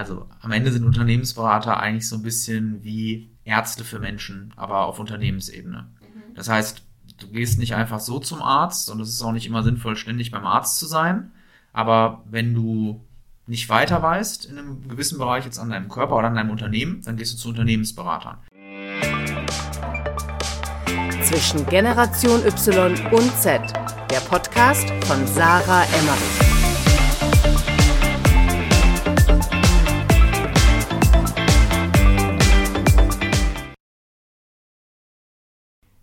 also am Ende sind Unternehmensberater eigentlich so ein bisschen wie Ärzte für Menschen, aber auf Unternehmensebene. Mhm. Das heißt, du gehst nicht einfach so zum Arzt und es ist auch nicht immer sinnvoll, ständig beim Arzt zu sein. Aber wenn du nicht weiter weißt in einem gewissen Bereich jetzt an deinem Körper oder an deinem Unternehmen, dann gehst du zu Unternehmensberatern. Zwischen Generation Y und Z, der Podcast von Sarah Emmerich.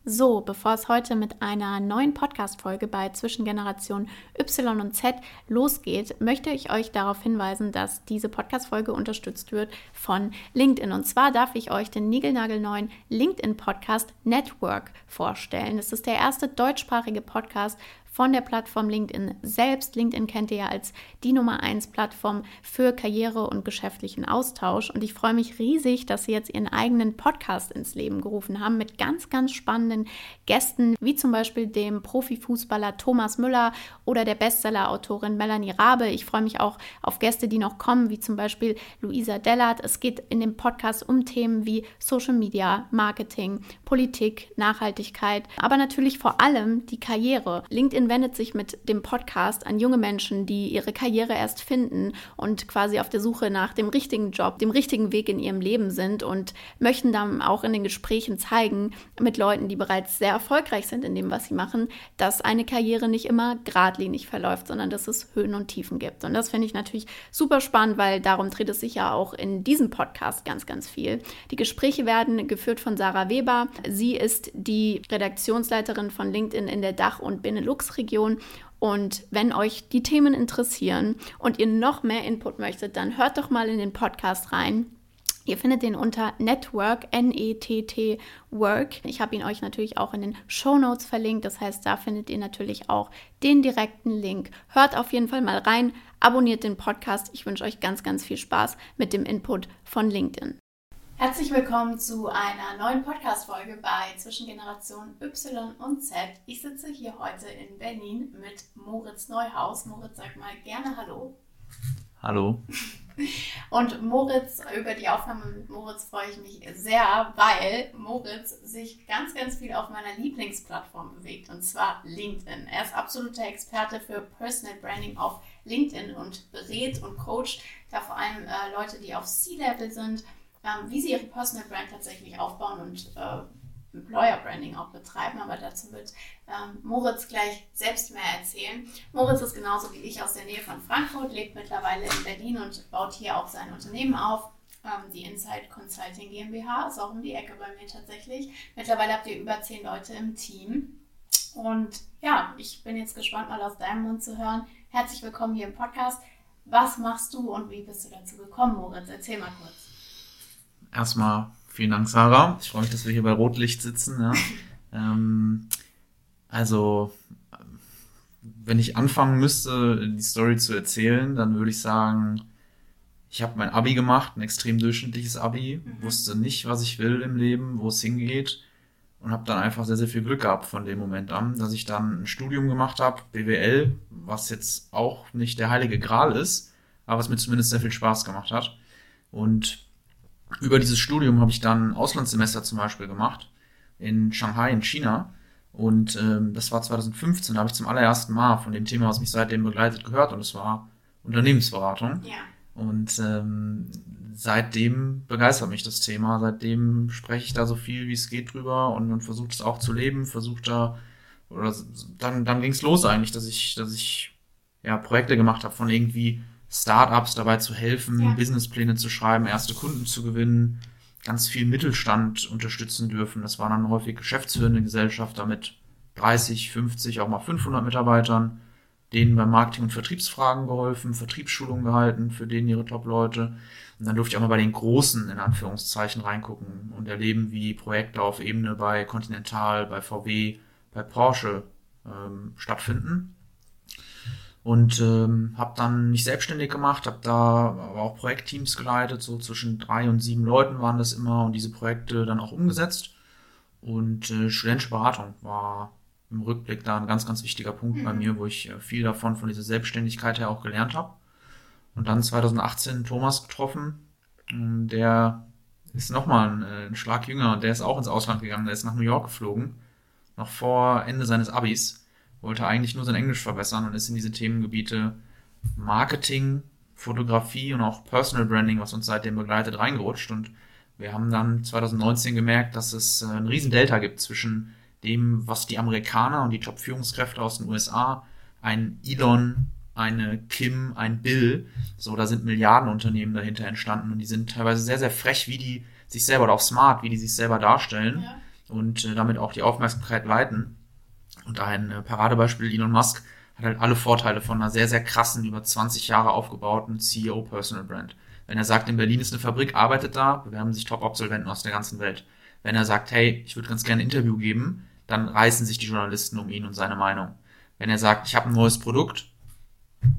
So, bevor es heute mit einer neuen Podcast-Folge bei Zwischengeneration Y und Z losgeht, möchte ich euch darauf hinweisen, dass diese Podcast-Folge unterstützt wird von LinkedIn. Und zwar darf ich euch den niegelnagelneuen LinkedIn-Podcast Network vorstellen. Es ist der erste deutschsprachige Podcast von der Plattform LinkedIn selbst. LinkedIn kennt ihr ja als die Nummer 1 Plattform für Karriere und geschäftlichen Austausch. Und ich freue mich riesig, dass sie jetzt ihren eigenen Podcast ins Leben gerufen haben mit ganz, ganz spannenden Gästen, wie zum Beispiel dem Profifußballer Thomas Müller oder der Bestseller-Autorin Melanie Rabe. Ich freue mich auch auf Gäste, die noch kommen, wie zum Beispiel Luisa Dellert. Es geht in dem Podcast um Themen wie Social Media, Marketing, Politik, Nachhaltigkeit, aber natürlich vor allem die Karriere. LinkedIn wendet sich mit dem Podcast an junge Menschen, die ihre Karriere erst finden und quasi auf der Suche nach dem richtigen Job, dem richtigen Weg in ihrem Leben sind und möchten dann auch in den Gesprächen zeigen mit Leuten, die bereits sehr erfolgreich sind in dem, was sie machen, dass eine Karriere nicht immer geradlinig verläuft, sondern dass es Höhen und Tiefen gibt. Und das finde ich natürlich super spannend, weil darum dreht es sich ja auch in diesem Podcast ganz, ganz viel. Die Gespräche werden geführt von Sarah Weber. Sie ist die Redaktionsleiterin von LinkedIn in der Dach- und Benelux Region. Und wenn euch die Themen interessieren und ihr noch mehr Input möchtet, dann hört doch mal in den Podcast rein. Ihr findet den unter Network, N-E-T-T Work. Ich habe ihn euch natürlich auch in den Show Notes verlinkt. Das heißt, da findet ihr natürlich auch den direkten Link. Hört auf jeden Fall mal rein, abonniert den Podcast. Ich wünsche euch ganz, ganz viel Spaß mit dem Input von LinkedIn. Herzlich willkommen zu einer neuen Podcast-Folge bei Zwischengeneration Y und Z. Ich sitze hier heute in Berlin mit Moritz Neuhaus. Moritz, sag mal gerne Hallo. Hallo. Und Moritz, über die Aufnahme mit Moritz freue ich mich sehr, weil Moritz sich ganz, ganz viel auf meiner Lieblingsplattform bewegt, und zwar LinkedIn. Er ist absoluter Experte für Personal Branding auf LinkedIn und berät und coacht da vor allem äh, Leute, die auf C-Level sind ähm, wie sie ihre Personal Brand tatsächlich aufbauen und äh, Employer Branding auch betreiben, aber dazu wird ähm, Moritz gleich selbst mehr erzählen. Moritz ist genauso wie ich aus der Nähe von Frankfurt, lebt mittlerweile in Berlin und baut hier auch sein Unternehmen auf. Ähm, die Insight Consulting GmbH ist auch um die Ecke bei mir tatsächlich. Mittlerweile habt ihr über zehn Leute im Team. Und ja, ich bin jetzt gespannt, mal aus deinem Mund zu hören. Herzlich willkommen hier im Podcast. Was machst du und wie bist du dazu gekommen, Moritz? Erzähl mal kurz erstmal vielen Dank, Sarah. Ich freue mich, dass wir hier bei Rotlicht sitzen. Ja. ähm, also, wenn ich anfangen müsste, die Story zu erzählen, dann würde ich sagen, ich habe mein Abi gemacht, ein extrem durchschnittliches Abi, mhm. wusste nicht, was ich will im Leben, wo es hingeht und habe dann einfach sehr, sehr viel Glück gehabt von dem Moment an, dass ich dann ein Studium gemacht habe, BWL, was jetzt auch nicht der heilige Gral ist, aber was mir zumindest sehr viel Spaß gemacht hat. Und über dieses Studium habe ich dann Auslandssemester zum Beispiel gemacht in Shanghai in China. Und ähm, das war 2015, da habe ich zum allerersten Mal von dem Thema, was mich seitdem begleitet, gehört. Und es war Unternehmensberatung. Ja. Und ähm, seitdem begeistert mich das Thema. Seitdem spreche ich da so viel, wie es geht drüber und, und versuche es auch zu leben. Versuche da, oder dann, dann ging es los eigentlich, dass ich, dass ich ja Projekte gemacht habe von irgendwie Startups dabei zu helfen, ja. Businesspläne zu schreiben, erste Kunden zu gewinnen, ganz viel Mittelstand unterstützen dürfen. Das waren dann häufig geschäftsführende Gesellschafter mit 30, 50, auch mal 500 Mitarbeitern, denen bei Marketing- und Vertriebsfragen geholfen, Vertriebsschulungen gehalten für denen ihre Top-Leute. Und dann durfte ich auch mal bei den Großen in Anführungszeichen reingucken und erleben, wie Projekte auf Ebene bei Continental, bei VW, bei Porsche ähm, stattfinden und ähm, habe dann mich selbstständig gemacht, habe da aber auch Projektteams geleitet, so zwischen drei und sieben Leuten waren das immer und diese Projekte dann auch umgesetzt. Und äh, studentische Beratung war im Rückblick da ein ganz, ganz wichtiger Punkt mhm. bei mir, wo ich äh, viel davon, von dieser Selbstständigkeit her auch gelernt habe. Und dann 2018 Thomas getroffen. Der ist nochmal ein, äh, ein Schlag jünger und der ist auch ins Ausland gegangen. Der ist nach New York geflogen. Noch vor Ende seines Abis. Wollte eigentlich nur sein Englisch verbessern und ist in diese Themengebiete Marketing, Fotografie und auch Personal Branding, was uns seitdem begleitet, reingerutscht. Und wir haben dann 2019 gemerkt, dass es äh, ein riesen Delta gibt zwischen dem, was die Amerikaner und die Top-Führungskräfte aus den USA, ein Elon, eine Kim, ein Bill, so, da sind Milliardenunternehmen dahinter entstanden und die sind teilweise sehr, sehr frech, wie die sich selber oder auch smart, wie die sich selber darstellen ja. und äh, damit auch die Aufmerksamkeit leiten. Und ein äh, Paradebeispiel Elon Musk hat halt alle Vorteile von einer sehr, sehr krassen, über 20 Jahre aufgebauten CEO Personal Brand. Wenn er sagt, in Berlin ist eine Fabrik, arbeitet da, bewerben sich Top-Absolventen aus der ganzen Welt. Wenn er sagt, hey, ich würde ganz gerne ein Interview geben, dann reißen sich die Journalisten um ihn und seine Meinung. Wenn er sagt, ich habe ein neues Produkt,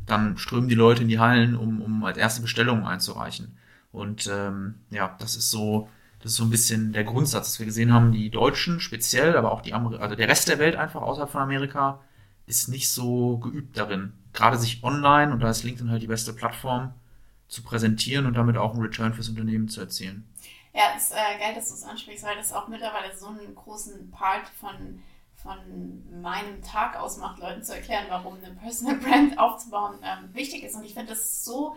dann strömen die Leute in die Hallen, um, um als erste Bestellungen einzureichen. Und ähm, ja, das ist so, das ist so ein bisschen der Grundsatz, dass wir gesehen haben, die Deutschen speziell, aber auch die Amer also der Rest der Welt einfach außerhalb von Amerika ist nicht so geübt darin, gerade sich online und da ist LinkedIn halt die beste Plattform zu präsentieren und damit auch einen Return fürs Unternehmen zu erzielen. Ja, es ist äh, geil, dass du es ansprichst, weil das auch mittlerweile so einen großen Part von, von meinem Tag ausmacht, Leuten zu erklären, warum eine Personal Brand aufzubauen ähm, wichtig ist. Und ich finde das so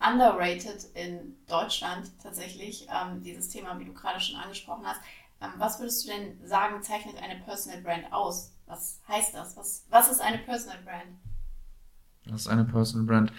underrated in Deutschland tatsächlich, ähm, dieses Thema, wie du gerade schon angesprochen hast. Ähm, was würdest du denn sagen, zeichnet eine Personal Brand aus? Was heißt das? Was, was ist eine Personal Brand? Was ist eine Personal Brand?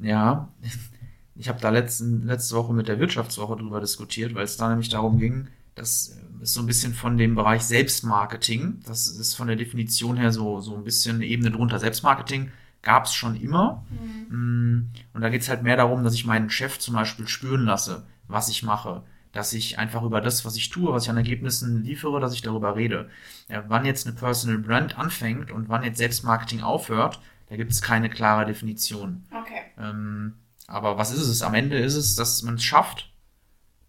Ja, ich habe da letzten, letzte Woche mit der Wirtschaftswoche drüber diskutiert, weil es da nämlich darum ging, das ist so ein bisschen von dem Bereich Selbstmarketing. Das ist von der Definition her so, so ein bisschen eine Ebene drunter. Selbstmarketing gab es schon immer. Mhm. Und da geht es halt mehr darum, dass ich meinen Chef zum Beispiel spüren lasse, was ich mache. Dass ich einfach über das, was ich tue, was ich an Ergebnissen liefere, dass ich darüber rede. Ja, wann jetzt eine Personal Brand anfängt und wann jetzt Selbstmarketing aufhört, da gibt es keine klare Definition. Okay. Ähm, aber was ist es? Am Ende ist es, dass man es schafft,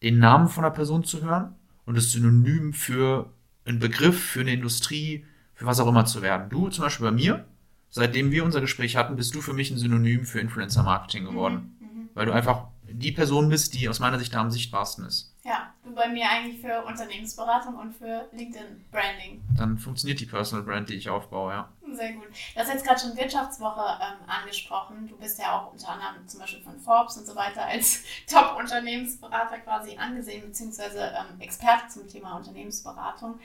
den Namen von einer Person zu hören und das Synonym für einen Begriff, für eine Industrie, für was auch immer zu werden. Du zum Beispiel bei mir, seitdem wir unser Gespräch hatten, bist du für mich ein Synonym für Influencer Marketing geworden. Mhm, mhm. weil du einfach die Person bist, die aus meiner Sicht da am sichtbarsten ist. Ja, du bei mir eigentlich für Unternehmensberatung und für LinkedIn Branding. Dann funktioniert die Personal Brand, die ich aufbaue, ja. Sehr gut. Du hast jetzt gerade schon Wirtschaftswoche ähm, angesprochen. Du bist ja auch unter anderem zum Beispiel von Forbes und so weiter als Top-Unternehmensberater quasi angesehen, beziehungsweise ähm, Experte zum Thema Unternehmensberatung.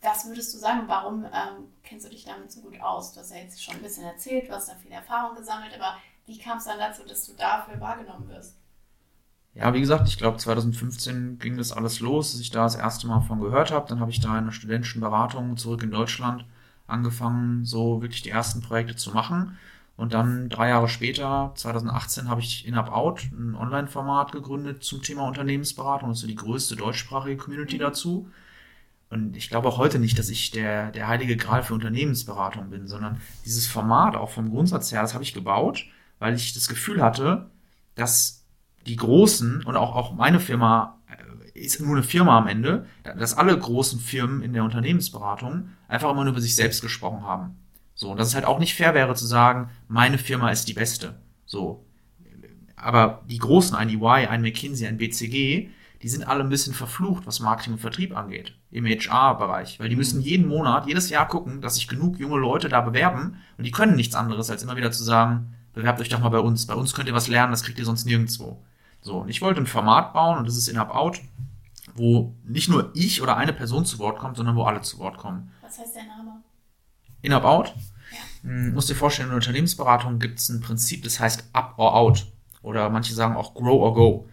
Was würdest du sagen, warum ähm, kennst du dich damit so gut aus? Du hast ja jetzt schon ein bisschen erzählt, du hast da viel Erfahrung gesammelt, aber wie kam es dann dazu, dass du dafür wahrgenommen wirst? Ja, wie gesagt, ich glaube 2015 ging das alles los, dass ich da das erste Mal von gehört habe. Dann habe ich da in einer studentischen Beratung zurück in Deutschland angefangen, so wirklich die ersten Projekte zu machen. Und dann drei Jahre später, 2018, habe ich in Out ein Online-Format gegründet zum Thema Unternehmensberatung. Das ist so die größte deutschsprachige Community mhm. dazu. Und ich glaube auch heute nicht, dass ich der, der heilige Gral für Unternehmensberatung bin, sondern dieses Format auch vom Grundsatz her, das habe ich gebaut, weil ich das Gefühl hatte, dass die Großen und auch, auch meine Firma äh, ist nur eine Firma am Ende, dass alle großen Firmen in der Unternehmensberatung einfach immer nur über sich selbst gesprochen haben. So, und dass es halt auch nicht fair wäre zu sagen, meine Firma ist die beste. So. Aber die großen, ein EY, ein McKinsey, ein BCG, die sind alle ein bisschen verflucht, was Marketing und Vertrieb angeht, im HR-Bereich. Weil die müssen jeden Monat, jedes Jahr gucken, dass sich genug junge Leute da bewerben und die können nichts anderes, als immer wieder zu sagen, bewerbt euch doch mal bei uns. Bei uns könnt ihr was lernen, das kriegt ihr sonst nirgendwo. So, und ich wollte ein Format bauen und das ist in Out, wo nicht nur ich oder eine Person zu Wort kommt, sondern wo alle zu Wort kommen. Was heißt der Name? In Out? Ja. Hm, musst dir vorstellen, in der Unternehmensberatung gibt es ein Prinzip, das heißt Up or Out. Oder manche sagen auch Grow or Go.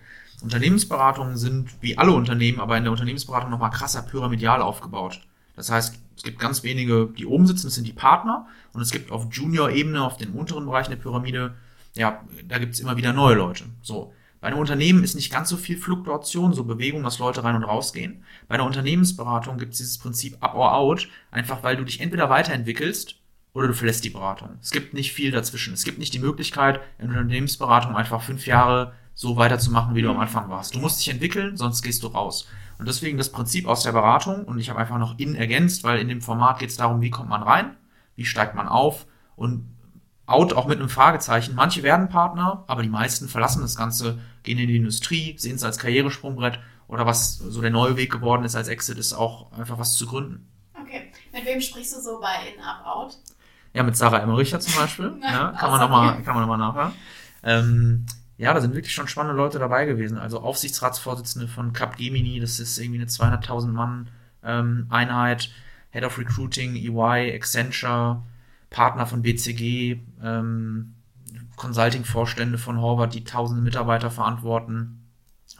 Unternehmensberatungen sind wie alle Unternehmen, aber in der Unternehmensberatung nochmal krasser pyramidal aufgebaut. Das heißt, es gibt ganz wenige, die oben sitzen, das sind die Partner. Und es gibt auf Junior-Ebene, auf den unteren Bereichen der Pyramide, ja, da gibt es immer wieder neue Leute. So. Bei einem Unternehmen ist nicht ganz so viel Fluktuation, so Bewegung, dass Leute rein und rausgehen. Bei einer Unternehmensberatung gibt es dieses Prinzip up or out, einfach weil du dich entweder weiterentwickelst oder du verlässt die Beratung. Es gibt nicht viel dazwischen. Es gibt nicht die Möglichkeit, in Unternehmensberatung einfach fünf Jahre so weiterzumachen, wie du am Anfang warst. Du musst dich entwickeln, sonst gehst du raus. Und deswegen das Prinzip aus der Beratung, und ich habe einfach noch in ergänzt, weil in dem Format geht es darum, wie kommt man rein, wie steigt man auf und out auch mit einem Fragezeichen. Manche werden Partner, aber die meisten verlassen das Ganze, gehen in die Industrie, sehen es als Karrieresprungbrett oder was so der neue Weg geworden ist als Exit, ist auch einfach was zu gründen. Okay. Mit wem sprichst du so bei In-Up-Out? Ja, mit Sarah Emmericher zum Beispiel. ja, kann man nochmal, kann man noch mal nachhören. Ähm, ja, da sind wirklich schon spannende Leute dabei gewesen. Also Aufsichtsratsvorsitzende von Capgemini, das ist irgendwie eine 200.000 Mann ähm, Einheit, Head of Recruiting, EY, Accenture, Partner von BCG, ähm, Consulting-Vorstände von Horvath, die tausende Mitarbeiter verantworten.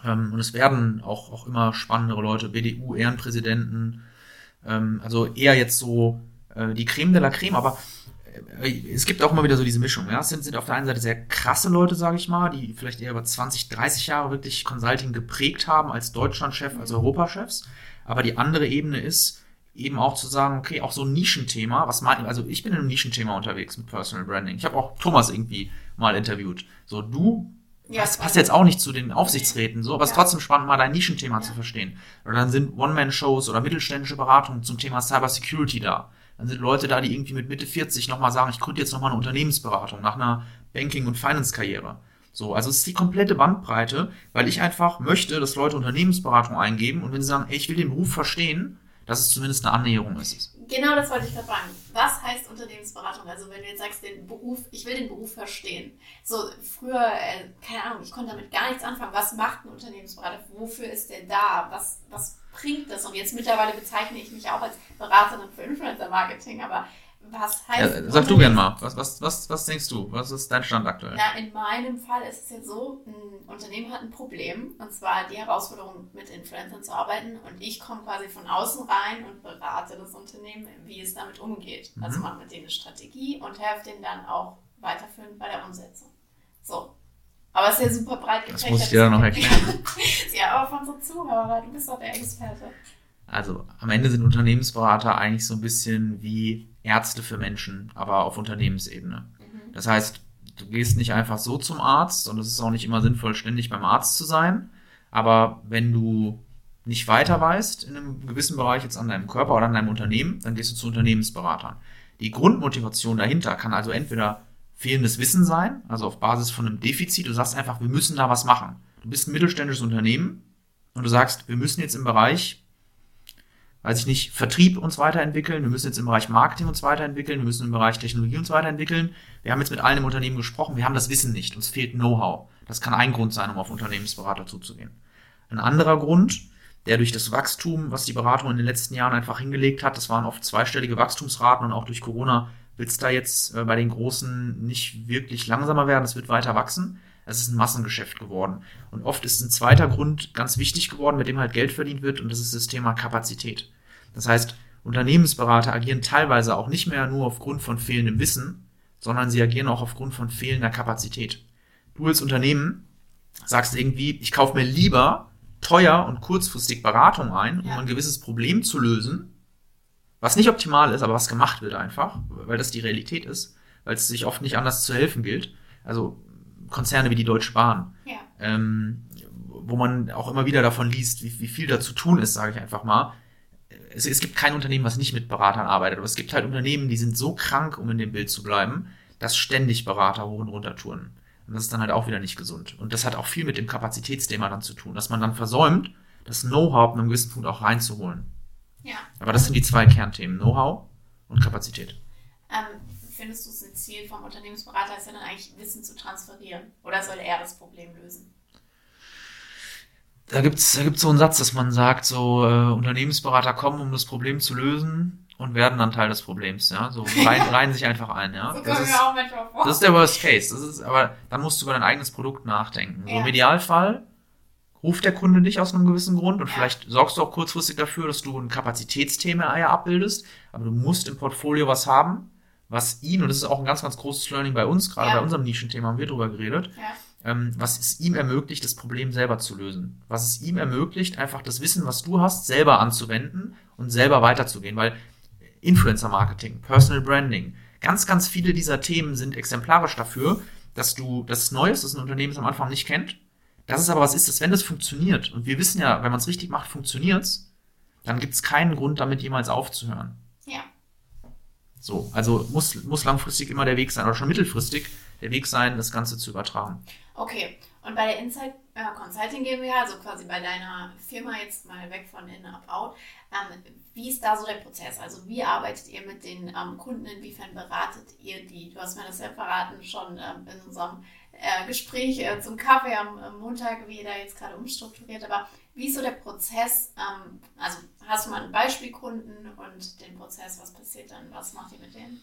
Ähm, und es werden auch, auch immer spannendere Leute, BDU-Ehrenpräsidenten, ähm, also eher jetzt so äh, die Creme de la Creme, aber es gibt auch immer wieder so diese Mischung. Ja? Es sind, sind auf der einen Seite sehr krasse Leute, sage ich mal, die vielleicht eher über 20, 30 Jahre wirklich Consulting geprägt haben als Deutschlandchef, als Europachefs. Aber die andere Ebene ist eben auch zu sagen, okay, auch so ein Nischenthema, was mein, also ich bin in einem Nischenthema unterwegs mit Personal Branding. Ich habe auch Thomas irgendwie mal interviewt. So, du ja, passt, passt jetzt auch nicht zu den Aufsichtsräten, so, aber es ist trotzdem spannend, mal dein Nischenthema ja. zu verstehen. Oder dann sind One-Man-Shows oder mittelständische Beratungen zum Thema Cybersecurity da. Dann sind Leute da, die irgendwie mit Mitte 40 nochmal sagen, ich gründe jetzt nochmal eine Unternehmensberatung nach einer Banking- und Finance-Karriere. So, also es ist die komplette Bandbreite, weil ich einfach möchte, dass Leute Unternehmensberatung eingeben und wenn sie sagen, ey, ich will den Beruf verstehen, dass es zumindest eine Annäherung ist. Genau das wollte ich gerade fragen. Was heißt Unternehmensberatung? Also wenn du jetzt sagst, den Beruf, ich will den Beruf verstehen. So früher, äh, keine Ahnung, ich konnte damit gar nichts anfangen. Was macht ein Unternehmensberater? Wofür ist der da? Was, was bringt das? Und jetzt mittlerweile bezeichne ich mich auch als Beraterin für Influencer-Marketing, aber was heißt. Ja, sag du gern mal, was, was, was, was denkst du? Was ist dein Stand aktuell? Na, in meinem Fall ist es jetzt so, ein Unternehmen hat ein Problem, und zwar die Herausforderung, mit Influencern zu arbeiten. Und ich komme quasi von außen rein und berate das Unternehmen, wie es damit umgeht. Also mhm. Also mache mit denen eine Strategie und helfe denen dann auch weiterführend bei der Umsetzung. So. Aber es ist ja super breit gefächert. Das muss ich dir dann noch erklären. ja, aber von so Zuhörer, du bist doch der Experte. Also am Ende sind Unternehmensberater eigentlich so ein bisschen wie Ärzte für Menschen, aber auf Unternehmensebene. Mhm. Das heißt, du gehst nicht einfach so zum Arzt und es ist auch nicht immer sinnvoll, ständig beim Arzt zu sein. Aber wenn du nicht weiter weißt in einem gewissen Bereich jetzt an deinem Körper oder an deinem Unternehmen, dann gehst du zu Unternehmensberatern. Die Grundmotivation dahinter kann also entweder fehlendes Wissen sein, also auf Basis von einem Defizit. Du sagst einfach, wir müssen da was machen. Du bist ein mittelständisches Unternehmen und du sagst, wir müssen jetzt im Bereich weiß ich nicht, Vertrieb uns weiterentwickeln, wir müssen jetzt im Bereich Marketing uns weiterentwickeln, wir müssen im Bereich Technologie uns weiterentwickeln. Wir haben jetzt mit allen im Unternehmen gesprochen, wir haben das Wissen nicht, uns fehlt Know-how. Das kann ein Grund sein, um auf Unternehmensberater zuzugehen. Ein anderer Grund, der durch das Wachstum, was die Beratung in den letzten Jahren einfach hingelegt hat, das waren oft zweistellige Wachstumsraten und auch durch Corona es da jetzt äh, bei den Großen nicht wirklich langsamer werden, es wird weiter wachsen. Es ist ein Massengeschäft geworden. Und oft ist ein zweiter Grund ganz wichtig geworden, mit dem halt Geld verdient wird, und das ist das Thema Kapazität. Das heißt, Unternehmensberater agieren teilweise auch nicht mehr nur aufgrund von fehlendem Wissen, sondern sie agieren auch aufgrund von fehlender Kapazität. Du als Unternehmen sagst irgendwie, ich kaufe mir lieber teuer und kurzfristig Beratung ein, um ja. ein gewisses Problem zu lösen, was nicht optimal ist, aber was gemacht wird einfach, weil das die Realität ist, weil es sich oft nicht anders zu helfen gilt. Also Konzerne wie die Deutsche Bahn, ja. ähm, wo man auch immer wieder davon liest, wie, wie viel da zu tun ist, sage ich einfach mal, es, es gibt kein Unternehmen, was nicht mit Beratern arbeitet, aber es gibt halt Unternehmen, die sind so krank, um in dem Bild zu bleiben, dass ständig Berater hoch und runter touren. Und das ist dann halt auch wieder nicht gesund. Und das hat auch viel mit dem Kapazitätsthema dann zu tun, dass man dann versäumt, das Know-how an einem gewissen Punkt auch reinzuholen. Ja. Aber das sind die zwei Kernthemen, Know-how und Kapazität. Ähm, findest du es ein Ziel vom Unternehmensberater, ist ja dann eigentlich Wissen zu transferieren? Oder soll er das Problem lösen? da gibt's da gibt's so einen Satz, dass man sagt, so äh, Unternehmensberater kommen, um das Problem zu lösen und werden dann Teil des Problems, ja. So rein, rein sich einfach ein, ja. So das, ist, das ist der Worst Case. Das ist, aber dann musst du über dein eigenes Produkt nachdenken. Ja. So im Idealfall ruft der Kunde dich aus einem gewissen Grund und vielleicht sorgst du auch kurzfristig dafür, dass du ein Kapazitätsthema ja abbildest, aber du musst im Portfolio was haben, was ihn, und das ist auch ein ganz, ganz großes Learning bei uns, gerade ja. bei unserem Nischenthema haben wir drüber geredet, ja ähm, was es ihm ermöglicht, das Problem selber zu lösen. Was es ihm ermöglicht, einfach das Wissen, was du hast, selber anzuwenden und selber weiterzugehen. Weil Influencer Marketing, Personal Branding, ganz, ganz viele dieser Themen sind exemplarisch dafür, dass du das Neues, das ein Unternehmen am Anfang nicht kennt, das ist aber was ist, dass wenn das funktioniert, und wir wissen ja, wenn man es richtig macht, funktioniert's, dann gibt es keinen Grund, damit jemals aufzuhören. Ja. So, also muss, muss langfristig immer der Weg sein, oder schon mittelfristig der Weg sein, das Ganze zu übertragen. Okay, und bei der Insight äh, Consulting GmbH, also quasi bei deiner Firma jetzt mal weg von In Up Out, ähm, wie ist da so der Prozess? Also wie arbeitet ihr mit den ähm, Kunden? Inwiefern beratet ihr die? Du hast mir das ja verraten schon ähm, in unserem äh, Gespräch äh, zum Kaffee am, am, Montag, wie ihr da jetzt gerade umstrukturiert. Aber wie ist so der Prozess? Ähm, also hast du mal einen Beispielkunden und den Prozess, was passiert dann? Was macht ihr mit denen?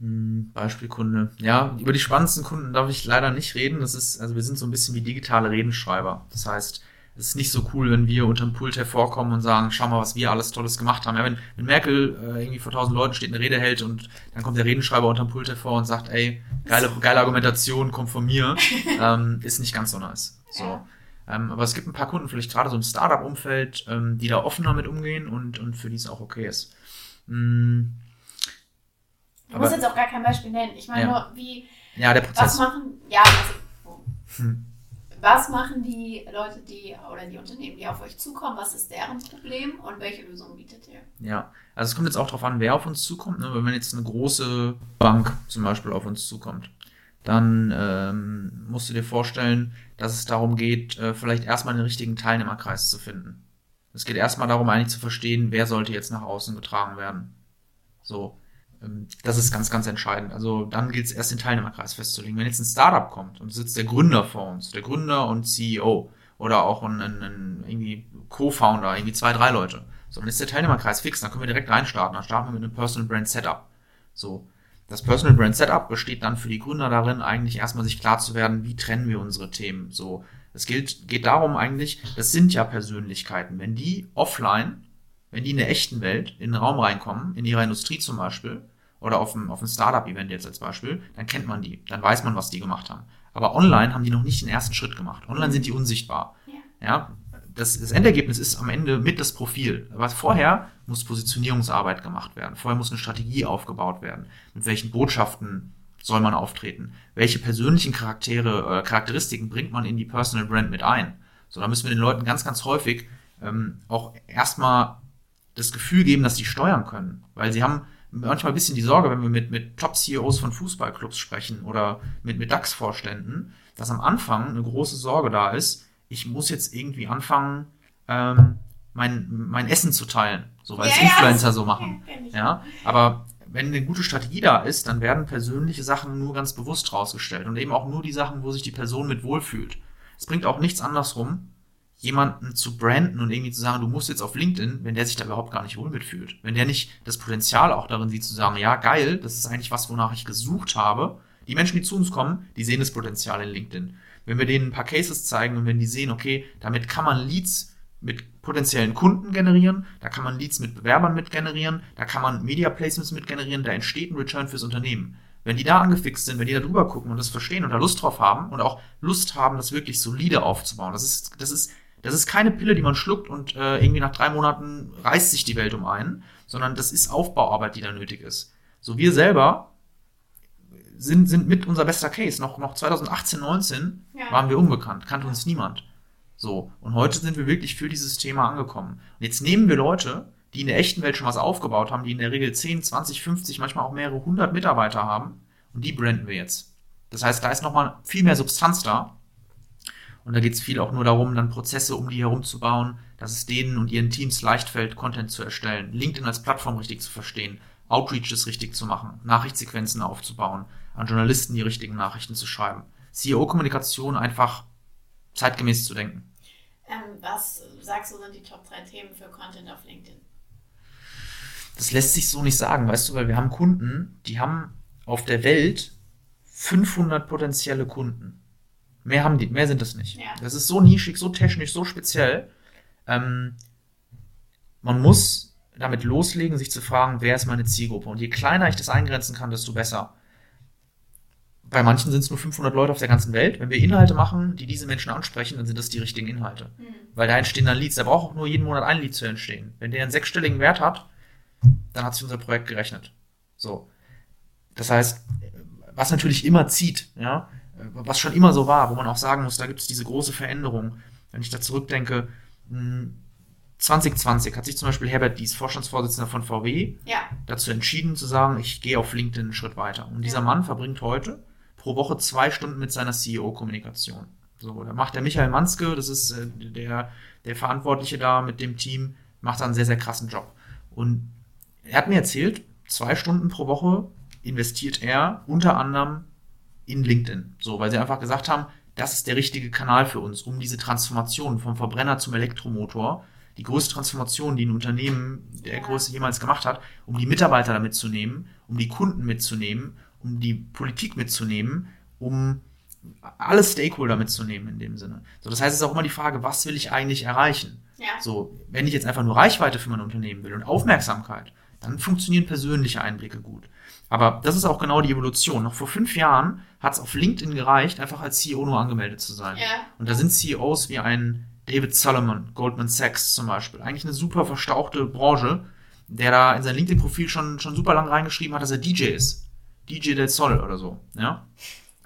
Hm, Beispielkunde. Ja, über die spannendsten Kunden darf ich leider nicht reden. Das ist, also wir sind so ein bisschen wie digitale Redenschreiber. Das heißt, es ist nicht so cool, wenn wir unterm Pult hervorkommen und sagen, schau mal, was wir alles Tolles gemacht haben. Ja, wenn, wenn Merkel äh, irgendwie vor tausend Leuten steht, eine Rede hält und dann kommt der Redenschreiber unterm Pult hervor und sagt, ey, geile, geile Argumentation, kommt von mir, ähm, ist nicht ganz so nice. So. Ähm, aber es gibt ein paar Kunden, vielleicht gerade so im Startup-Umfeld, ähm, die da offener mit umgehen und, und für die es auch okay ist. Mhm. Du musst jetzt auch gar kein Beispiel nennen. Ich meine ja. nur, wie. Ja, der Prozess. Was machen. Ja, also, oh. hm. Was machen die Leute, die oder die Unternehmen, die auf euch zukommen? Was ist deren Problem und welche Lösungen bietet ihr? Ja, also es kommt jetzt auch darauf an, wer auf uns zukommt. Ne? Wenn jetzt eine große Bank zum Beispiel auf uns zukommt, dann ähm, musst du dir vorstellen, dass es darum geht, äh, vielleicht erstmal den richtigen Teilnehmerkreis zu finden. Es geht erstmal darum, eigentlich zu verstehen, wer sollte jetzt nach außen getragen werden. So. Ähm, das ist ganz, ganz entscheidend. Also dann gilt es erst den Teilnehmerkreis festzulegen. Wenn jetzt ein Startup kommt und sitzt der Gründer vor uns, der Gründer und CEO oder auch ein, ein, ein irgendwie Co-Founder, irgendwie zwei, drei Leute, so, dann ist der Teilnehmerkreis fix, dann können wir direkt reinstarten. Dann starten wir mit einem Personal Brand Setup. So. Das Personal Brand Setup besteht dann für die Gründer darin, eigentlich erstmal sich klar zu werden, wie trennen wir unsere Themen. So. Es gilt, geht darum eigentlich, das sind ja Persönlichkeiten. Wenn die offline, wenn die in der echten Welt in den Raum reinkommen, in ihrer Industrie zum Beispiel, oder auf ein, auf ein Startup-Event jetzt als Beispiel, dann kennt man die, dann weiß man, was die gemacht haben. Aber online haben die noch nicht den ersten Schritt gemacht. Online sind die unsichtbar. Ja, ja das, das Endergebnis ist am Ende mit das Profil. Aber vorher muss Positionierungsarbeit gemacht werden. Vorher muss eine Strategie aufgebaut werden. Mit welchen Botschaften soll man auftreten? Welche persönlichen Charaktere, äh, Charakteristiken bringt man in die Personal Brand mit ein? So, da müssen wir den Leuten ganz, ganz häufig ähm, auch erstmal das Gefühl geben, dass sie steuern können. Weil sie haben manchmal ein bisschen die Sorge, wenn wir mit, mit Top-CEOs von Fußballclubs sprechen oder mit, mit DAX-Vorständen, dass am Anfang eine große Sorge da ist, ich muss jetzt irgendwie anfangen, ähm, mein, mein Essen zu teilen, so weil es Influencer ja, so machen. Ja, aber wenn eine gute Strategie da ist, dann werden persönliche Sachen nur ganz bewusst rausgestellt und eben auch nur die Sachen, wo sich die Person mit wohlfühlt. Es bringt auch nichts andersrum, jemanden zu branden und irgendwie zu sagen, du musst jetzt auf LinkedIn, wenn der sich da überhaupt gar nicht wohl mitfühlt. Wenn der nicht das Potenzial auch darin sieht, zu sagen, ja, geil, das ist eigentlich was, wonach ich gesucht habe. Die Menschen, die zu uns kommen, die sehen das Potenzial in LinkedIn. Wenn wir denen ein paar Cases zeigen und wenn die sehen, okay, damit kann man Leads mit potenziellen Kunden generieren, da kann man Leads mit Bewerbern mit generieren, da kann man Media Placements mit generieren, da entsteht ein Return fürs Unternehmen. Wenn die da angefixt sind, wenn die da drüber gucken und das verstehen und da Lust drauf haben und auch Lust haben, das wirklich solide aufzubauen, das ist, das ist das ist keine Pille, die man schluckt und äh, irgendwie nach drei Monaten reißt sich die Welt um einen, sondern das ist Aufbauarbeit, die da nötig ist. So wir selber sind, sind mit unser bester Case. Noch, noch 2018, 19 ja. waren wir unbekannt, kannte uns niemand. So. Und heute sind wir wirklich für dieses Thema angekommen. Und jetzt nehmen wir Leute, die in der echten Welt schon was aufgebaut haben, die in der Regel 10, 20, 50, manchmal auch mehrere hundert Mitarbeiter haben, und die branden wir jetzt. Das heißt, da ist nochmal viel mehr Substanz da. Und da geht es viel auch nur darum, dann Prozesse um die herum zu bauen, dass es denen und ihren Teams leicht fällt, Content zu erstellen, LinkedIn als Plattform richtig zu verstehen, Outreaches richtig zu machen, Nachrichtssequenzen aufzubauen, an Journalisten die richtigen Nachrichten zu schreiben. CEO-Kommunikation einfach zeitgemäß zu denken. Ähm, was sagst du sind die Top 3 Themen für Content auf LinkedIn? Das lässt sich so nicht sagen, weißt du, weil wir haben Kunden, die haben auf der Welt 500 potenzielle Kunden. Mehr haben die, mehr sind das nicht. Ja. Das ist so nischig, so technisch, so speziell. Ähm, man muss damit loslegen, sich zu fragen, wer ist meine Zielgruppe? Und je kleiner ich das eingrenzen kann, desto besser. Bei manchen sind es nur 500 Leute auf der ganzen Welt. Wenn wir Inhalte machen, die diese Menschen ansprechen, dann sind das die richtigen Inhalte. Mhm. Weil da entstehen dann Leads. Da braucht auch nur jeden Monat ein Lead zu entstehen. Wenn der einen sechsstelligen Wert hat, dann hat sich unser Projekt gerechnet. So. Das heißt, was natürlich immer zieht, ja, was schon immer so war, wo man auch sagen muss, da gibt es diese große Veränderung. Wenn ich da zurückdenke, hm, 2020 hat sich zum Beispiel Herbert Dies, Vorstandsvorsitzender von VW, Ja. dazu entschieden zu sagen, ich gehe auf LinkedIn einen Schritt weiter. Und dieser Ja. Mann verbringt heute pro Woche zwei Stunden mit seiner CEO-Kommunikation. So, da macht der Michael Manske, das ist äh, der, der Verantwortliche da mit dem Team, macht da einen sehr, sehr krassen Job. Und er hat mir erzählt, zwei Stunden pro Woche investiert er unter anderem in LinkedIn. So, weil sie einfach gesagt haben, das ist der richtige Kanal für uns, um diese Transformation vom Verbrenner zum Elektromotor, die größte Transformation, die ein Unternehmen der Größe jemals gemacht hat, um die Mitarbeiter da mitzunehmen, um die Kunden mitzunehmen, um die Politik mitzunehmen, um alle Stakeholder mitzunehmen in dem Sinne. So, das heißt, es ist auch immer die Frage, was will ich eigentlich erreichen? Ja. So, wenn ich jetzt einfach nur Reichweite für mein Unternehmen will und Aufmerksamkeit, dann funktionieren persönliche Einblicke gut. Aber das ist auch genau die Evolution. Noch vor fünf Jahren hat es auf LinkedIn gereicht, einfach als CEO nur angemeldet zu sein. Ja. Und da sind CEOs wie ein David Solomon, Goldman Sachs zum Beispiel. Eigentlich eine super verstauchte Branche, der da in sein LinkedIn-Profil schon, schon super lang reingeschrieben hat, dass er DJ ist. DJ del Sol oder so. Ja?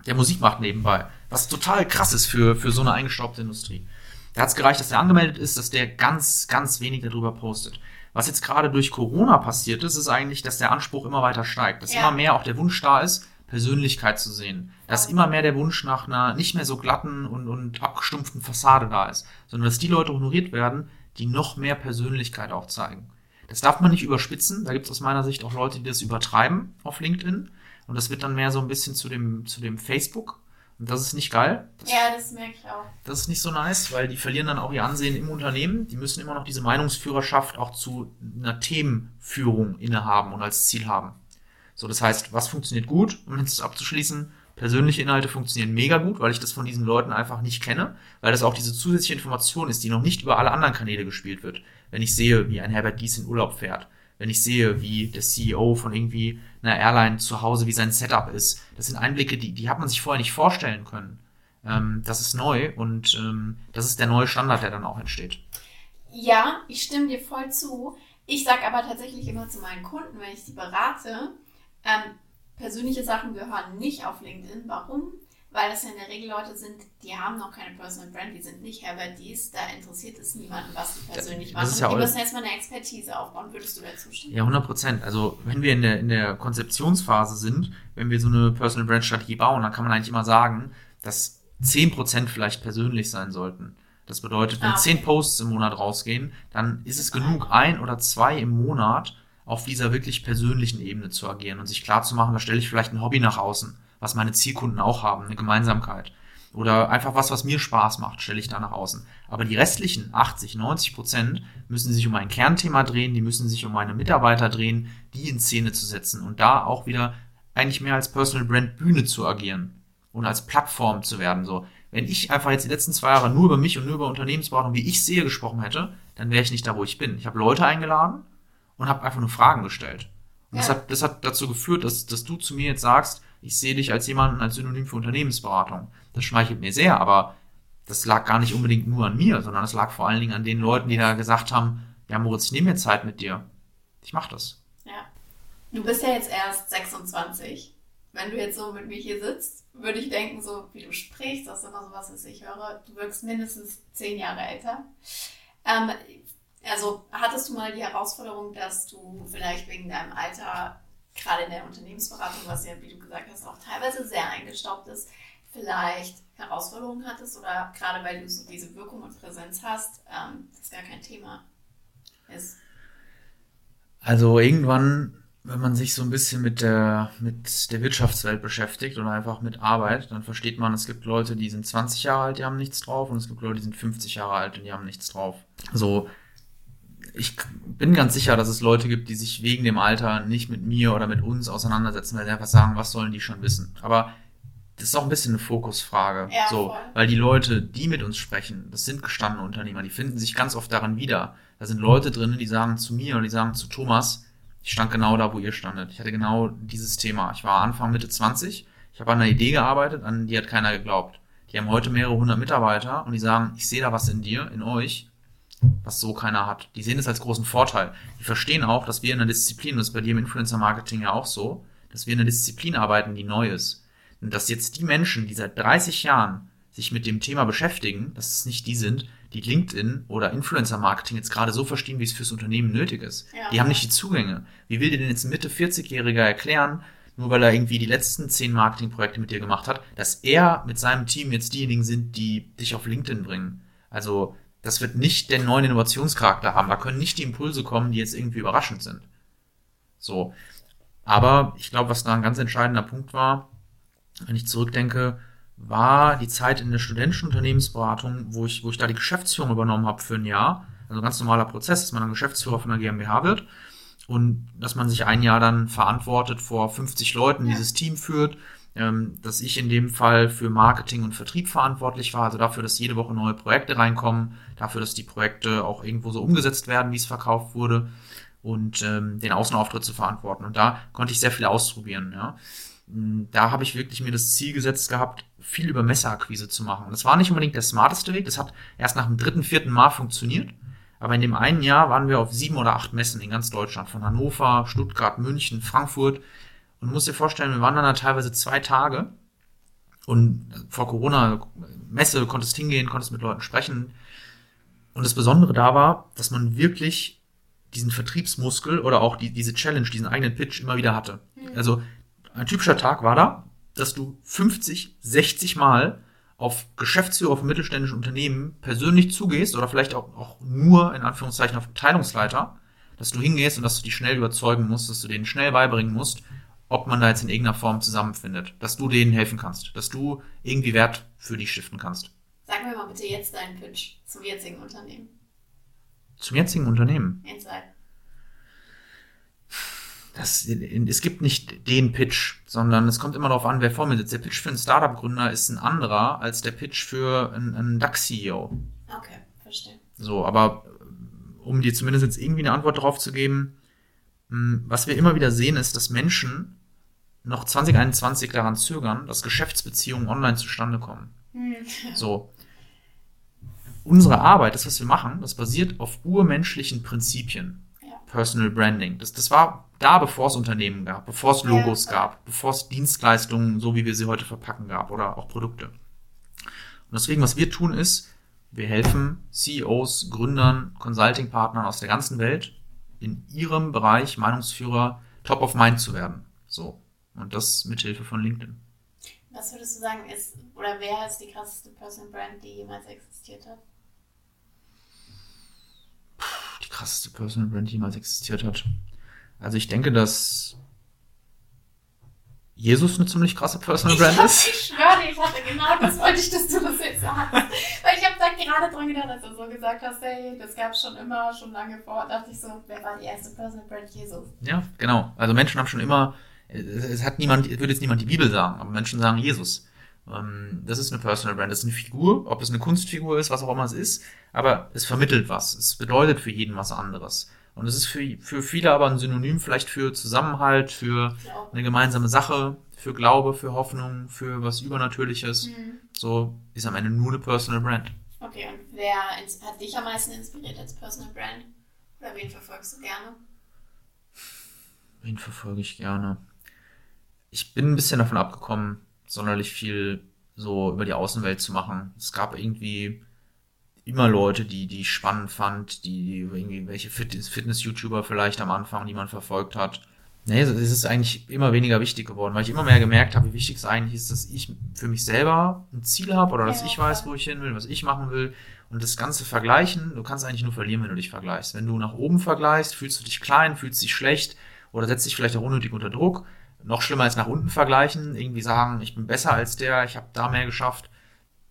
Der Musik macht nebenbei. Was total krass ist für, für so eine eingestaubte Industrie. Da hat es gereicht, dass er angemeldet ist, dass der ganz, ganz wenig darüber postet. Was jetzt gerade durch Corona passiert ist, ist eigentlich, dass der Anspruch immer weiter steigt. Dass Ja. immer mehr auch der Wunsch da ist, Persönlichkeit zu sehen. Dass immer mehr der Wunsch nach einer nicht mehr so glatten und, und abgestumpften Fassade da ist. Sondern dass die Leute honoriert werden, die noch mehr Persönlichkeit auch zeigen. Das darf man nicht überspitzen. Da gibt es aus meiner Sicht auch Leute, die das übertreiben auf LinkedIn. Und das wird dann mehr so ein bisschen zu dem, zu dem Facebook. Das ist nicht geil. Ja, das merke ich auch. das ist nicht so nice, weil die verlieren dann auch ihr Ansehen im Unternehmen. Die müssen immer noch diese Meinungsführerschaft auch zu einer Themenführung innehaben und als Ziel haben. So, das heißt, was funktioniert gut, um jetzt abzuschließen? Persönliche Inhalte funktionieren mega gut, weil ich das von diesen Leuten einfach nicht kenne, weil das auch diese zusätzliche Information ist, die noch nicht über alle anderen Kanäle gespielt wird. Wenn ich sehe, wie ein Herbert Dies in Urlaub fährt, wenn ich sehe, wie der CEO von irgendwie einer Airline zu Hause, wie sein Setup ist, das sind Einblicke, die, die hat man sich vorher nicht vorstellen können. Ähm, das ist neu und ähm, das ist der neue Standard, der dann auch entsteht. Ja, ich stimme dir voll zu. Ich sage aber tatsächlich immer zu meinen Kunden, wenn ich sie berate, ähm, persönliche Sachen gehören nicht auf LinkedIn. Warum? Weil das ja in der Regel Leute sind, die haben noch keine Personal Brand, die sind nicht Herbert Dies, da interessiert es niemanden, was sie persönlich das machen. ja die müssen erstmal eine Expertise aufbauen. Würdest du dazu stimmen? Ja, 100 Prozent. Also wenn wir in der, in der Konzeptionsphase sind, wenn wir so eine Personal Brand Strategie bauen, dann kann man eigentlich immer sagen, dass 10 Prozent vielleicht persönlich sein sollten. Das bedeutet, wenn Ah, okay. 10 Posts im Monat rausgehen, dann ist es genug, ein oder zwei im Monat auf dieser wirklich persönlichen Ebene zu agieren und sich klar zu machen, da stelle ich vielleicht ein Hobby nach außen, was meine Zielkunden auch haben, eine Gemeinsamkeit. Oder einfach was, was mir Spaß macht, stelle ich da nach außen. Aber die restlichen 80, 90 Prozent müssen sich um ein Kernthema drehen, die müssen sich um meine Mitarbeiter drehen, die in Szene zu setzen und da auch wieder eigentlich mehr als Personal Brand Bühne zu agieren und als Plattform zu werden. So, wenn ich einfach jetzt die letzten zwei Jahre nur über mich und nur über Unternehmensberatung, wie ich sehe, gesprochen hätte, dann wäre ich nicht da, wo ich bin. Ich habe Leute eingeladen und habe einfach nur Fragen gestellt. Und das, Ja. hat, das hat dazu geführt, dass, dass du zu mir jetzt sagst, ich sehe dich als jemanden als Synonym für Unternehmensberatung. Das schmeichelt mir sehr, aber das lag gar nicht unbedingt nur an mir, sondern es lag vor allen Dingen an den Leuten, die da gesagt haben, ja Moritz, ich nehme mir Zeit mit dir. Ich mach das. Ja. Du bist ja jetzt erst 26. Wenn du jetzt so mit mir hier sitzt, würde ich denken, so wie du sprichst, das ist immer so was, was ich höre, du wirkst mindestens zehn Jahre älter. Ähm, also hattest du mal die Herausforderung, dass du vielleicht wegen deinem Alter, gerade in der Unternehmensberatung, was ja, wie du gesagt hast, auch teilweise sehr eingestaubt ist, vielleicht Herausforderungen hattest oder gerade weil du so diese Wirkung und Präsenz hast, ähm, das gar kein Thema ist. Also irgendwann, wenn man sich so ein bisschen mit der, mit der Wirtschaftswelt beschäftigt oder einfach mit Arbeit, dann versteht man, es gibt Leute, die sind 20 Jahre alt, die haben nichts drauf und es gibt Leute, die sind 50 Jahre alt und die haben nichts drauf. So, ich bin ganz sicher, dass es Leute gibt, die sich wegen dem Alter nicht mit mir oder mit uns auseinandersetzen, weil sie einfach sagen, was sollen die schon wissen. Aber das ist auch ein bisschen eine Fokusfrage. Ja, so, voll. weil die Leute, die mit uns sprechen, das sind gestandene Unternehmer, die finden sich ganz oft daran wieder. Da sind Leute drin, die sagen zu mir oder die sagen zu Thomas, ich stand genau da, wo ihr standet. Ich hatte genau dieses Thema. Ich war Anfang, Mitte 20. Ich habe an einer Idee gearbeitet, an die hat keiner geglaubt. Die haben heute mehrere hundert Mitarbeiter und die sagen, ich sehe da was in dir, in euch, was so keiner hat. Die sehen es als großen Vorteil. Die verstehen auch, dass wir in einer Disziplin, und das ist bei dir im Influencer-Marketing ja auch so, dass wir in einer Disziplin arbeiten, die neu ist. Und dass jetzt die Menschen, die seit 30 Jahren sich mit dem Thema beschäftigen, dass es nicht die sind, die LinkedIn oder Influencer-Marketing jetzt gerade so verstehen, wie es fürs Unternehmen nötig ist. Ja. Die haben nicht die Zugänge. Wie will dir denn jetzt ein Mitte 40-Jähriger erklären, nur weil er irgendwie die letzten zehn Marketingprojekte mit dir gemacht hat, dass er mit seinem Team jetzt diejenigen sind, die dich auf LinkedIn bringen? Also, das wird nicht den neuen Innovationscharakter haben. Da können nicht die Impulse kommen, die jetzt irgendwie überraschend sind. So. Aber ich glaube, was da ein ganz entscheidender Punkt war, wenn ich zurückdenke, war die Zeit in der studentischen Unternehmensberatung, wo ich, wo ich da die Geschäftsführung übernommen habe für ein Jahr. Also ein ganz normaler Prozess, dass man dann Geschäftsführer von der GmbH wird und dass man sich ein Jahr dann verantwortet vor 50 Leuten, dieses Team führt, ähm, dass ich in dem Fall für Marketing und Vertrieb verantwortlich war, also dafür, dass jede Woche neue Projekte reinkommen, dafür, dass die Projekte auch irgendwo so umgesetzt werden, wie es verkauft wurde und ähm, den Außenauftritt zu verantworten. Und da konnte ich sehr viel ausprobieren. Ja. Mm, Da habe ich wirklich mir das Ziel gesetzt gehabt, viel über Messerakquise zu machen. Und das war nicht unbedingt der smarteste Weg. Das hat erst nach dem dritten, vierten Mal funktioniert. Aber in dem einen Jahr waren wir auf sieben oder acht Messen in ganz Deutschland. Von Hannover, Stuttgart, München, Frankfurt. Und du musst dir vorstellen, wir waren dann da teilweise zwei Tage. Und vor Corona, Messe, konntest hingehen, konntest mit Leuten sprechen. Und das Besondere da war, dass man wirklich diesen Vertriebsmuskel oder auch die, diese Challenge, diesen eigenen Pitch immer wieder hatte. Also ein typischer Tag war da, dass du 50, 60 Mal auf Geschäftsführer von mittelständischen Unternehmen persönlich zugehst oder vielleicht auch, auch nur in Anführungszeichen auf Abteilungsleiter, dass du hingehst und dass du die schnell überzeugen musst, dass du denen schnell beibringen musst, ob man da jetzt in irgendeiner Form zusammenfindet, dass du denen helfen kannst, dass du irgendwie Wert für dich stiften kannst. Sag mir mal bitte jetzt deinen Pitch zum jetzigen Unternehmen. Zum jetzigen Unternehmen. Inside. Das, es gibt nicht den Pitch, sondern es kommt immer darauf an, wer vor mir sitzt. Der Pitch für einen Startup-Gründer ist ein anderer als der Pitch für einen, einen DAX-CEO. Okay, verstehe. So, aber um dir zumindest jetzt irgendwie eine Antwort darauf zu geben, mh, was wir immer wieder sehen, ist, dass Menschen noch 2021 daran zögern, dass Geschäftsbeziehungen online zustande kommen. Hm. So. Unsere Arbeit, das, was wir machen, das basiert auf urmenschlichen Prinzipien. Ja. Personal Branding. Das, das war da, bevor es Unternehmen gab, bevor es Logos Ja. gab, bevor es Dienstleistungen, so wie wir sie heute verpacken, gab oder auch Produkte. Und deswegen, was wir tun, ist, wir helfen CEOs, Gründern, Consulting-Partnern aus der ganzen Welt, in ihrem Bereich Meinungsführer top of mind zu werden. So. Und das mit Hilfe von LinkedIn. Was würdest du sagen, ist, oder wer ist die krasseste Personal Brand, die jemals existiert hat? die krasseste Personal Brand, die jemals existiert hat. Also ich denke, dass Jesus eine ziemlich krasse Personal Brand ich, ist. ich schwöre ich hatte genau das wollte ich, dass du das jetzt sagst. Weil ich habe da gerade dran gedacht, als du so gesagt hast, hey, das gab es schon immer, schon lange vor. dachte ich so, wer war die erste Personal Brand? Jesus. Ja, genau. Also Menschen haben schon immer, es hat niemand, es würde jetzt niemand die Bibel sagen, aber Menschen sagen Jesus. Ähm, Das ist eine Personal Brand, das ist eine Figur, ob es eine Kunstfigur ist, was auch immer es ist, aber es vermittelt was. Es bedeutet für jeden was anderes. Und es ist für, für viele aber ein Synonym vielleicht für Zusammenhalt, für eine gemeinsame Sache, für Glaube, für Hoffnung, für was Übernatürliches. Mhm. So ist am Ende nur eine Personal Brand. Okay, und wer hat dich am meisten inspiriert als Personal Brand? Oder wen verfolgst du gerne? Wen verfolge ich gerne? Ich bin ein bisschen davon abgekommen, sonderlich viel so über die Außenwelt zu machen. Es gab irgendwie immer Leute, die, die ich spannend fand, die irgendwie welche Fitness- Fitness-YouTuber vielleicht am Anfang, die man verfolgt hat. Nee, es ist eigentlich immer weniger wichtig geworden, weil ich immer mehr gemerkt habe, wie wichtig es eigentlich ist, dass ich für mich selber ein Ziel habe oder dass ich weiß, wo ich hin will, was ich machen will. Und das ganze Vergleichen, du kannst eigentlich nur verlieren, wenn du dich vergleichst. Wenn du nach oben vergleichst, fühlst du dich klein, fühlst dich schlecht oder setzt dich vielleicht auch unnötig unter Druck. Noch schlimmer als nach unten vergleichen, irgendwie sagen, ich bin besser als der, ich habe da mehr geschafft.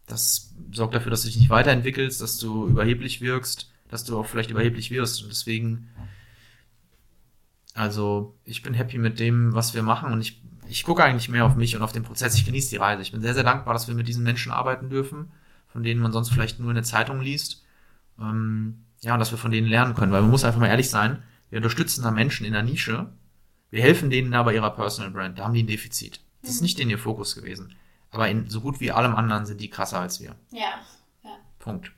Das sorgt dafür, dass du dich nicht weiterentwickelst, dass du überheblich wirkst, dass du auch vielleicht überheblich wirst. Und deswegen, also ich bin happy mit dem, was wir machen und ich, ich gucke eigentlich mehr auf mich und auf den Prozess. Ich genieße die Reise. Ich bin sehr, sehr dankbar, dass wir mit diesen Menschen arbeiten dürfen, von denen man sonst vielleicht nur in der Zeitung liest. Ähm, ja, und dass wir von denen lernen können, weil man muss einfach mal ehrlich sein, wir unterstützen da Menschen in der Nische, wir helfen denen da bei ihrer Personal Brand, da haben die ein Defizit. Das ist nicht in ihr Fokus gewesen. Aber in so gut wie allem anderen sind die krasser als wir. Ja, ja. Punkt.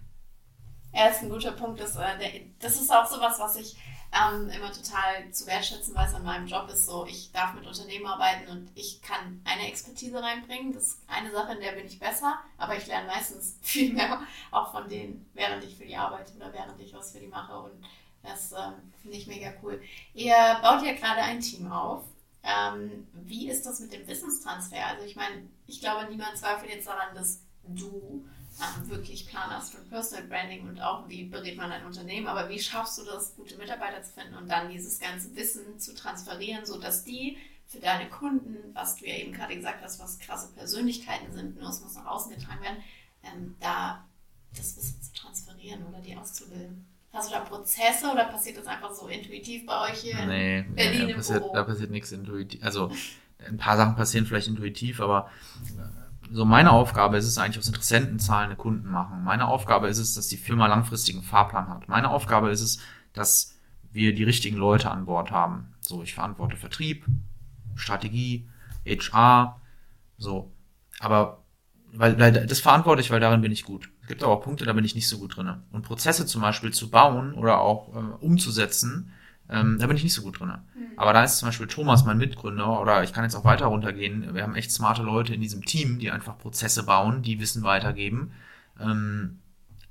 Ja, das ist ein guter Punkt. Das, äh, das ist auch sowas, was ich ähm, immer total zu wertschätzen weiß an meinem Job ist so, ich darf mit Unternehmen arbeiten und ich kann eine Expertise reinbringen. Das ist eine Sache, in der bin ich besser, aber ich lerne meistens viel mehr auch von denen, während ich für die arbeite oder während ich was für die mache und das ähm, finde ich mega cool. Ihr baut ja gerade ein Team auf. Ähm, wie ist das mit dem Wissenstransfer? Also ich meine, ich glaube, niemand zweifelt jetzt daran, dass du ähm, wirklich Plan hast für Personal Branding und auch, wie berät man ein Unternehmen, aber wie schaffst du das, gute Mitarbeiter zu finden und dann dieses ganze Wissen zu transferieren, sodass die für deine Kunden, was du ja eben gerade gesagt hast, was krasse Persönlichkeiten sind, nur es muss nach außen getragen werden, ähm, da das Wissen zu transferieren oder die auszubilden. Hast du da Prozesse oder passiert das einfach so intuitiv bei euch hier nee, in Berlin nee, da passiert, da passiert nichts intuitiv. Also ein paar Sachen passieren vielleicht intuitiv, aber äh, so meine Aufgabe ist es eigentlich aus Interessentenzahlen eine Kunden machen. Meine Aufgabe ist es, dass die Firma langfristigen Fahrplan hat. Meine Aufgabe ist es, dass wir die richtigen Leute an Bord haben. So, ich verantworte Vertrieb, Strategie, HR, so. Aber weil, weil das verantworte ich, weil darin bin ich gut. Es gibt aber auch Punkte, da bin ich nicht so gut drin. Und Prozesse zum Beispiel zu bauen oder auch äh, umzusetzen, ähm, da bin ich nicht so gut drin. Mhm. Aber da ist zum Beispiel Thomas mein Mitgründer oder ich kann jetzt auch weiter runtergehen. Wir haben echt smarte Leute in diesem Team, die einfach Prozesse bauen, die Wissen weitergeben. Ähm,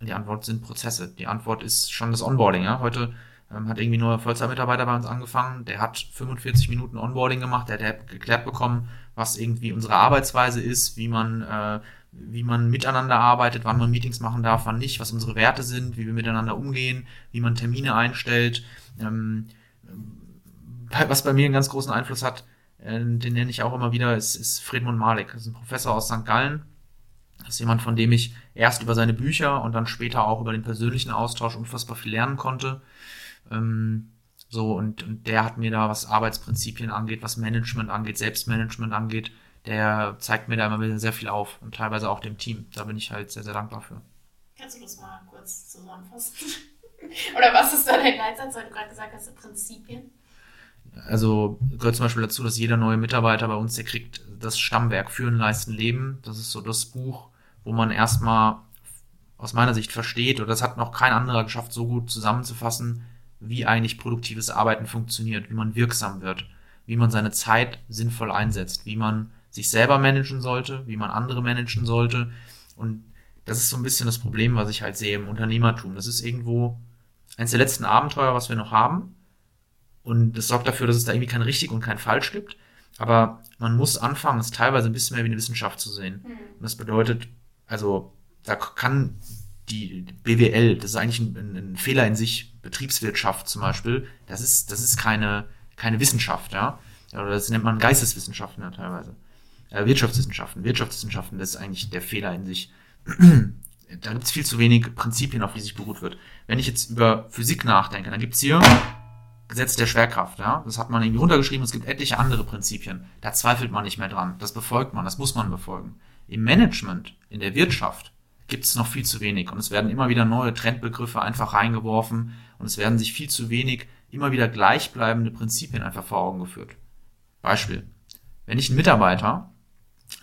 die Antwort sind Prozesse. Die Antwort ist schon das Onboarding. Ja? Heute ähm, hat irgendwie nur Vollzeitmitarbeiter bei uns angefangen. Der hat 45 Minuten Onboarding gemacht. Der, der hat geklärt bekommen, was irgendwie unsere Arbeitsweise ist, wie man, äh, wie man miteinander arbeitet, wann man Meetings machen darf, wann nicht, was unsere Werte sind, wie wir miteinander umgehen, wie man Termine einstellt. Ähm, was bei mir einen ganz großen Einfluss hat, äh, den nenne ich auch immer wieder, ist, ist Friedmund Malik. Das ist ein Professor aus St. Gallen. Das ist jemand, von dem ich erst über seine Bücher und dann später auch über den persönlichen Austausch unfassbar viel lernen konnte. Ähm, so, und, und der hat mir da, was Arbeitsprinzipien angeht, was Management angeht, Selbstmanagement angeht, der zeigt mir da immer wieder sehr viel auf und teilweise auch dem Team. Da bin ich halt sehr, sehr dankbar für. Kannst du das mal kurz zusammenfassen? Oder was ist da dein Leitsatz, weil du gerade gesagt hast, Prinzipien? Also gehört zum Beispiel dazu, dass jeder neue Mitarbeiter bei uns, der kriegt das Stammwerk Führen, Leisten, Leben. Das ist so das Buch, wo man erstmal aus meiner Sicht versteht, oder das hat noch kein anderer geschafft, so gut zusammenzufassen, wie eigentlich produktives Arbeiten funktioniert, wie man wirksam wird, wie man seine Zeit sinnvoll einsetzt, wie man sich selber managen sollte, wie man andere managen sollte. Und das ist so ein bisschen das Problem, was ich halt sehe im Unternehmertum. Das ist irgendwo eines der letzten Abenteuer, was wir noch haben. Und das sorgt dafür, dass es da irgendwie kein richtig und kein falsch gibt. Aber man muss anfangen, es teilweise ein bisschen mehr wie eine Wissenschaft zu sehen. Mhm. Und das bedeutet, also da kann die BWL, das ist eigentlich ein, ein, Fehler in sich, Betriebswirtschaft zum Beispiel, das ist, das ist keine, keine Wissenschaft, ja. Oder das nennt man Geisteswissenschaften ja teilweise. Äh, Wirtschaftswissenschaften. Wirtschaftswissenschaften, das ist eigentlich der Fehler in sich. da gibt es viel zu wenig Prinzipien, auf die sich beruht wird. Wenn ich jetzt über Physik nachdenke, dann gibt es hier Gesetz der Schwerkraft, ja. Das hat man irgendwie runtergeschrieben, es gibt etliche andere Prinzipien. Da zweifelt man nicht mehr dran. Das befolgt man, das muss man befolgen. Im Management, in der Wirtschaft, gibt es noch viel zu wenig. Und es werden immer wieder neue Trendbegriffe einfach reingeworfen und es werden sich viel zu wenig immer wieder gleichbleibende Prinzipien einfach vor Augen geführt. Beispiel. Wenn ich einen Mitarbeiter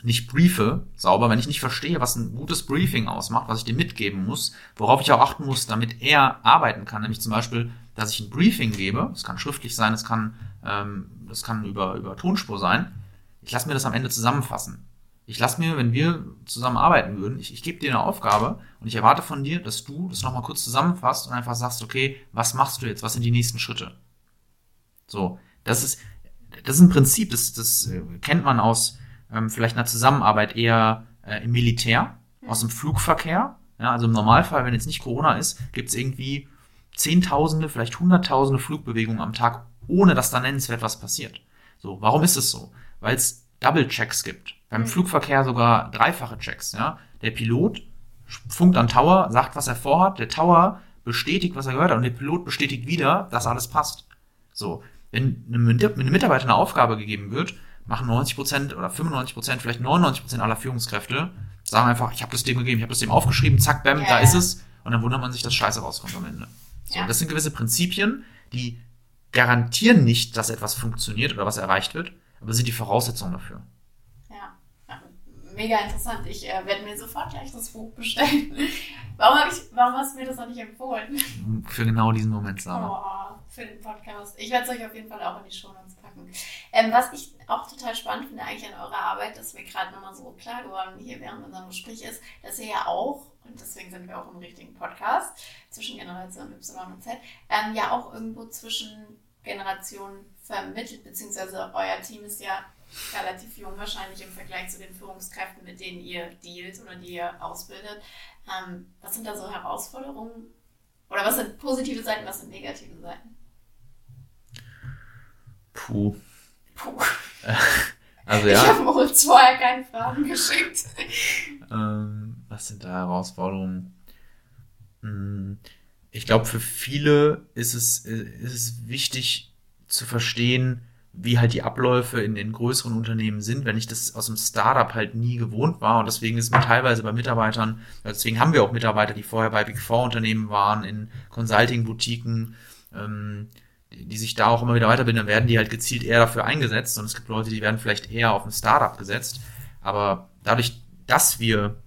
nicht briefe, sauber, wenn ich nicht verstehe, was ein gutes Briefing ausmacht, was ich dem mitgeben muss, worauf ich auch achten muss, damit er arbeiten kann, nämlich zum Beispiel, dass ich ein Briefing gebe, das kann schriftlich sein, das kann, ähm, das kann über, über Tonspur sein, ich lasse mir das am Ende zusammenfassen. Ich lasse mir, wenn wir zusammen arbeiten würden, ich, ich gebe dir eine Aufgabe und ich erwarte von dir, dass du das nochmal kurz zusammenfasst und einfach sagst, okay, was machst du jetzt? Was sind die nächsten Schritte? So, das ist, das ist ein Prinzip, das, das äh, kennt man aus ähm, vielleicht einer Zusammenarbeit eher äh, im Militär, aus dem Flugverkehr. Ja, also im Normalfall, wenn jetzt nicht Corona ist, gibt es irgendwie Zehntausende, vielleicht Hunderttausende Flugbewegungen am Tag, ohne dass da nennenswert was passiert. So, warum ist es so? Weil es Double-Checks gibt. Beim mhm. Flugverkehr sogar dreifache Checks. Ja? Der Pilot funkt an Tower, sagt, was er vorhat. Der Tower bestätigt, was er gehört hat. Und der Pilot bestätigt wieder, dass alles passt. So, wenn einem Mitarbeiter eine Aufgabe gegeben wird, machen 90% oder 95%, vielleicht 99% aller Führungskräfte, sagen einfach, ich habe das dem gegeben, ich habe das dem aufgeschrieben, zack, bam, yeah. da ist es. Und dann wundert man sich, dass Scheiße rauskommt am Ende. So, ja. Das sind gewisse Prinzipien, die garantieren nicht, dass etwas funktioniert oder was erreicht wird, aber sind die Voraussetzungen dafür. Mega interessant. Ich äh, werde mir sofort gleich das Buch bestellen. warum, ich, warum hast du mir das noch nicht empfohlen? Für genau diesen Moment, Sarah. Oh, für den Podcast. Ich werde es euch auf jeden Fall auch in die Show Notes packen. Ähm, was ich auch total spannend finde eigentlich an eurer Arbeit, ist mir gerade nochmal so klar geworden hier während unserem Gespräch ist, dass ihr ja auch, und deswegen sind wir auch im richtigen Podcast, zwischen Generation Y und Z, ähm, ja auch irgendwo zwischen Generationen vermittelt, beziehungsweise euer Team ist ja relativ jung wahrscheinlich im Vergleich zu den Führungskräften, mit denen ihr dealt oder die ihr ausbildet. Ähm, was sind da so Herausforderungen? Oder was sind positive Seiten, was sind negative Seiten? Puh. Puh. Also Ich ja, habe Moritz vorher keine Fragen geschickt. ähm, was sind da Herausforderungen? Hm, Ich glaube, für viele ist es, ist es wichtig zu verstehen, wie halt die Abläufe in den größeren Unternehmen sind, wenn ich das aus dem Startup halt nie gewohnt war. Und deswegen ist mir teilweise bei Mitarbeitern, deswegen haben wir auch Mitarbeiter, die vorher bei Big Four Unternehmen waren, in Consulting-Boutiquen, ähm, die, sich da auch immer wieder weiterbilden, dann werden die halt gezielt eher dafür eingesetzt. Und es gibt Leute, die werden vielleicht eher auf ein Startup gesetzt. Aber dadurch, dass wir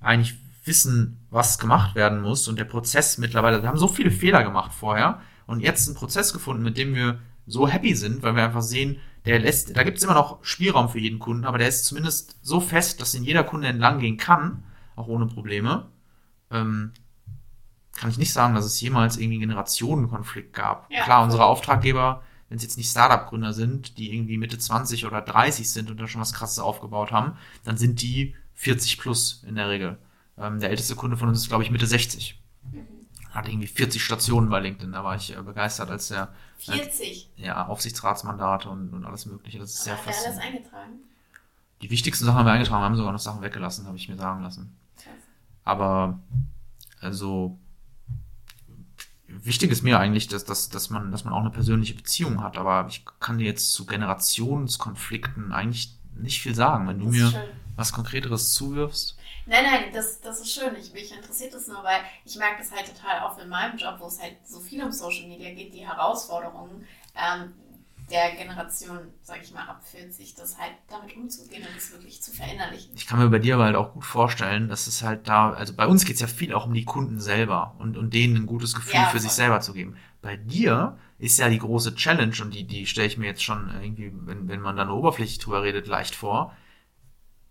eigentlich wissen, was gemacht werden muss und der Prozess mittlerweile, wir haben so viele Fehler gemacht vorher und jetzt einen Prozess gefunden, mit dem wir so happy sind, weil wir einfach sehen, der lässt, da gibt es immer noch Spielraum für jeden Kunden, aber der ist zumindest so fest, dass ihn jeder Kunde entlang gehen kann, auch ohne Probleme. Ähm, kann ich nicht sagen, dass es jemals irgendwie einen Generationenkonflikt gab. Ja, Klar, unsere Auftraggeber, wenn es jetzt nicht Startup-Gründer sind, die irgendwie Mitte 20 oder 30 sind und da schon was Krasses aufgebaut haben, dann sind die 40 plus in der Regel. Ähm, der älteste Kunde von uns ist, glaube ich, Mitte 60. Hat irgendwie 40 Stationen bei LinkedIn. Da war ich äh, begeistert, als der 40. ja, Aufsichtsratsmandate und, und alles Mögliche. Das ist sehr Hat er alles faszinierend. eingetragen? Die wichtigsten Sachen haben wir eingetragen, wir haben sogar noch Sachen weggelassen, habe ich mir sagen lassen. Krass. Aber also wichtig ist mir eigentlich, dass, dass, dass, man, dass man auch eine persönliche Beziehung hat. Aber ich kann dir jetzt zu Generationskonflikten eigentlich nicht viel sagen. Wenn du mir schön. was Konkreteres zuwirfst. Nein, nein, das, das ist schön. Ich, mich interessiert das nur, weil ich merke das halt total oft in meinem Job, wo es halt so viel um Social Media geht, die Herausforderungen ähm, der Generation, sag ich mal, ab 40, das halt damit umzugehen und das wirklich zu verinnerlichen. Ich kann mir bei dir aber halt auch gut vorstellen, dass es halt da, also bei uns geht es ja viel auch um die Kunden selber und, und denen ein gutes Gefühl Ja, für voll. sich selber zu geben. Bei dir ist ja die große Challenge und die, die stelle ich mir jetzt schon irgendwie, wenn, wenn man da nur oberflächlich drüber redet, leicht vor.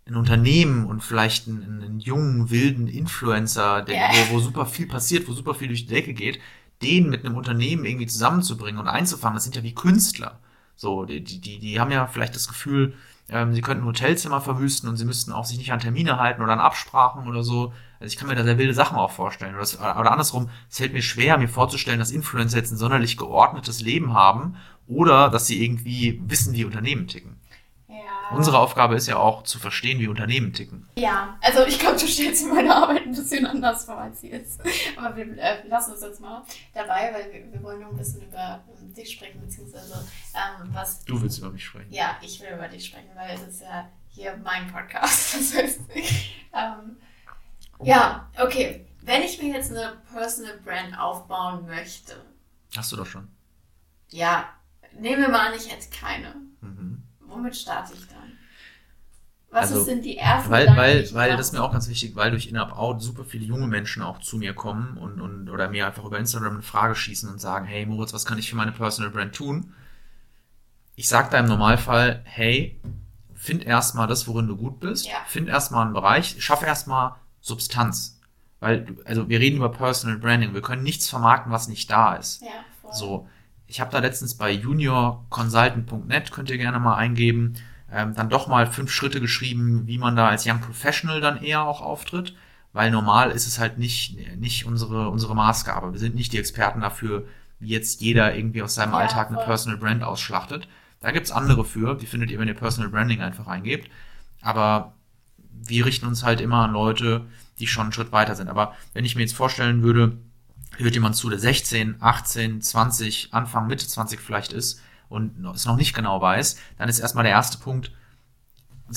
Ein Unternehmen und vielleicht einen, einen jungen, wilden Influencer, der, Ja. wo, wo super viel passiert, wo super viel durch die Decke geht, den mit einem Unternehmen irgendwie zusammenzubringen und einzufangen, das sind ja wie Künstler. So, die, die, die, haben ja vielleicht das Gefühl, ähm, sie könnten ein Hotelzimmer verwüsten und sie müssten auch sich nicht an Termine halten oder an Absprachen oder so. Also ich kann mir da sehr wilde Sachen auch vorstellen. Oder, das, oder andersrum, es fällt mir schwer, mir vorzustellen, dass Influencer jetzt ein sonderlich geordnetes Leben haben oder dass sie irgendwie wissen, wie Unternehmen ticken. Unsere Aufgabe ist ja auch zu verstehen, wie Unternehmen ticken. Ja, also ich glaube, du stellst meine Arbeit ein bisschen anders vor, als sie ist. Aber wir äh, lassen uns jetzt mal dabei, weil wir, wir wollen noch ein bisschen über dich sprechen, beziehungsweise ähm, was Du willst über mich sprechen. Ja, ich will über dich sprechen, weil es ist ja hier mein Podcast. Das heißt, ähm, ja, okay. Wenn ich mir jetzt eine Personal Brand aufbauen möchte, Hast du doch schon. ja, nehmen wir mal an, ich hätte keine. Mhm. Womit starte ich dann? Was Also, sind die ersten Weil, Gedanken, weil, weil das ist mir auch ganz wichtig, weil durch In-Up-Out super viele junge Menschen auch zu mir kommen und, und oder mir einfach über Instagram eine Frage schießen und sagen, hey Moritz, was kann ich für meine Personal Brand tun? Ich sag da im Normalfall, hey, find erstmal das, worin du gut bist, Ja. find erstmal einen Bereich, schaff erstmal Substanz. Weil, also wir reden über Personal Branding, wir können nichts vermarkten, was nicht da ist. Ja, voll. So, ich habe da letztens bei juniorconsultant.net, könnt ihr gerne mal eingeben, ähm, dann doch mal fünf Schritte geschrieben, wie man da als Young Professional dann eher auch auftritt, weil normal ist es halt nicht, nicht unsere, unsere Maßgabe. Wir sind nicht die Experten dafür, wie jetzt jeder irgendwie aus seinem Ja, Alltag eine voll. Personal Brand ausschlachtet. Da gibt's andere für, die findet ihr, wenn ihr Personal Branding einfach eingebt. Aber wir richten uns halt immer an Leute, die schon einen Schritt weiter sind. Aber wenn ich mir jetzt vorstellen würde, hört jemand zu, der 16, 18, 20, Anfang, Mitte 20 vielleicht ist und es noch nicht genau weiß, dann ist erstmal der erste Punkt,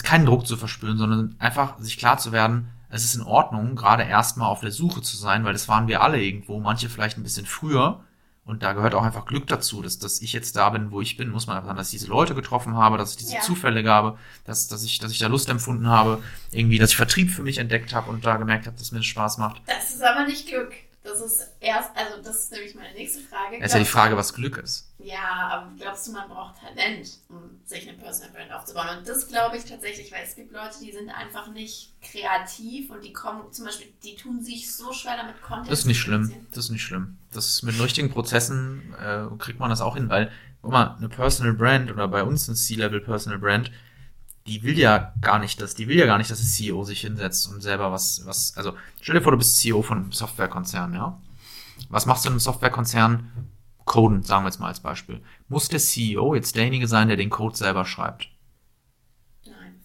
keinen Druck zu verspüren, sondern einfach sich klar zu werden, es ist in Ordnung, gerade erstmal auf der Suche zu sein, weil das waren wir alle irgendwo, manche vielleicht ein bisschen früher. Und da gehört auch einfach Glück dazu, dass, dass ich jetzt da bin, wo ich bin, muss man einfach sagen, dass ich diese Leute getroffen habe, dass ich diese Ja. Zufälle habe, dass, dass, ich, dass ich da Lust empfunden habe, irgendwie, dass ich Vertrieb für mich entdeckt habe und da gemerkt habe, dass mir das Spaß macht. Das ist aber nicht Glück. Das ist erst, also das ist nämlich meine nächste Frage. Es ist ja die Frage, was Glück ist. Ja, aber glaubst du, man braucht Talent, um sich eine Personal Brand aufzubauen? Und das glaube ich tatsächlich, weil es gibt Leute, die sind einfach nicht kreativ und die kommen zum Beispiel, die tun sich so schwer damit Content Das ist nicht schlimm. Das ist nicht schlimm. Das mit den richtigen Prozessen äh, kriegt man das auch hin, weil, guck mal, eine Personal Brand oder bei uns eine C-Level Personal Brand, die will ja gar nicht, dass, die will ja gar nicht, dass der CEO sich hinsetzt und selber was, was, also stell dir vor, du bist CEO von einem Softwarekonzern, ja. Was machst du in einem Softwarekonzern? Coden, sagen wir jetzt mal als Beispiel. Muss der CEO jetzt derjenige sein, der den Code selber schreibt? Nein.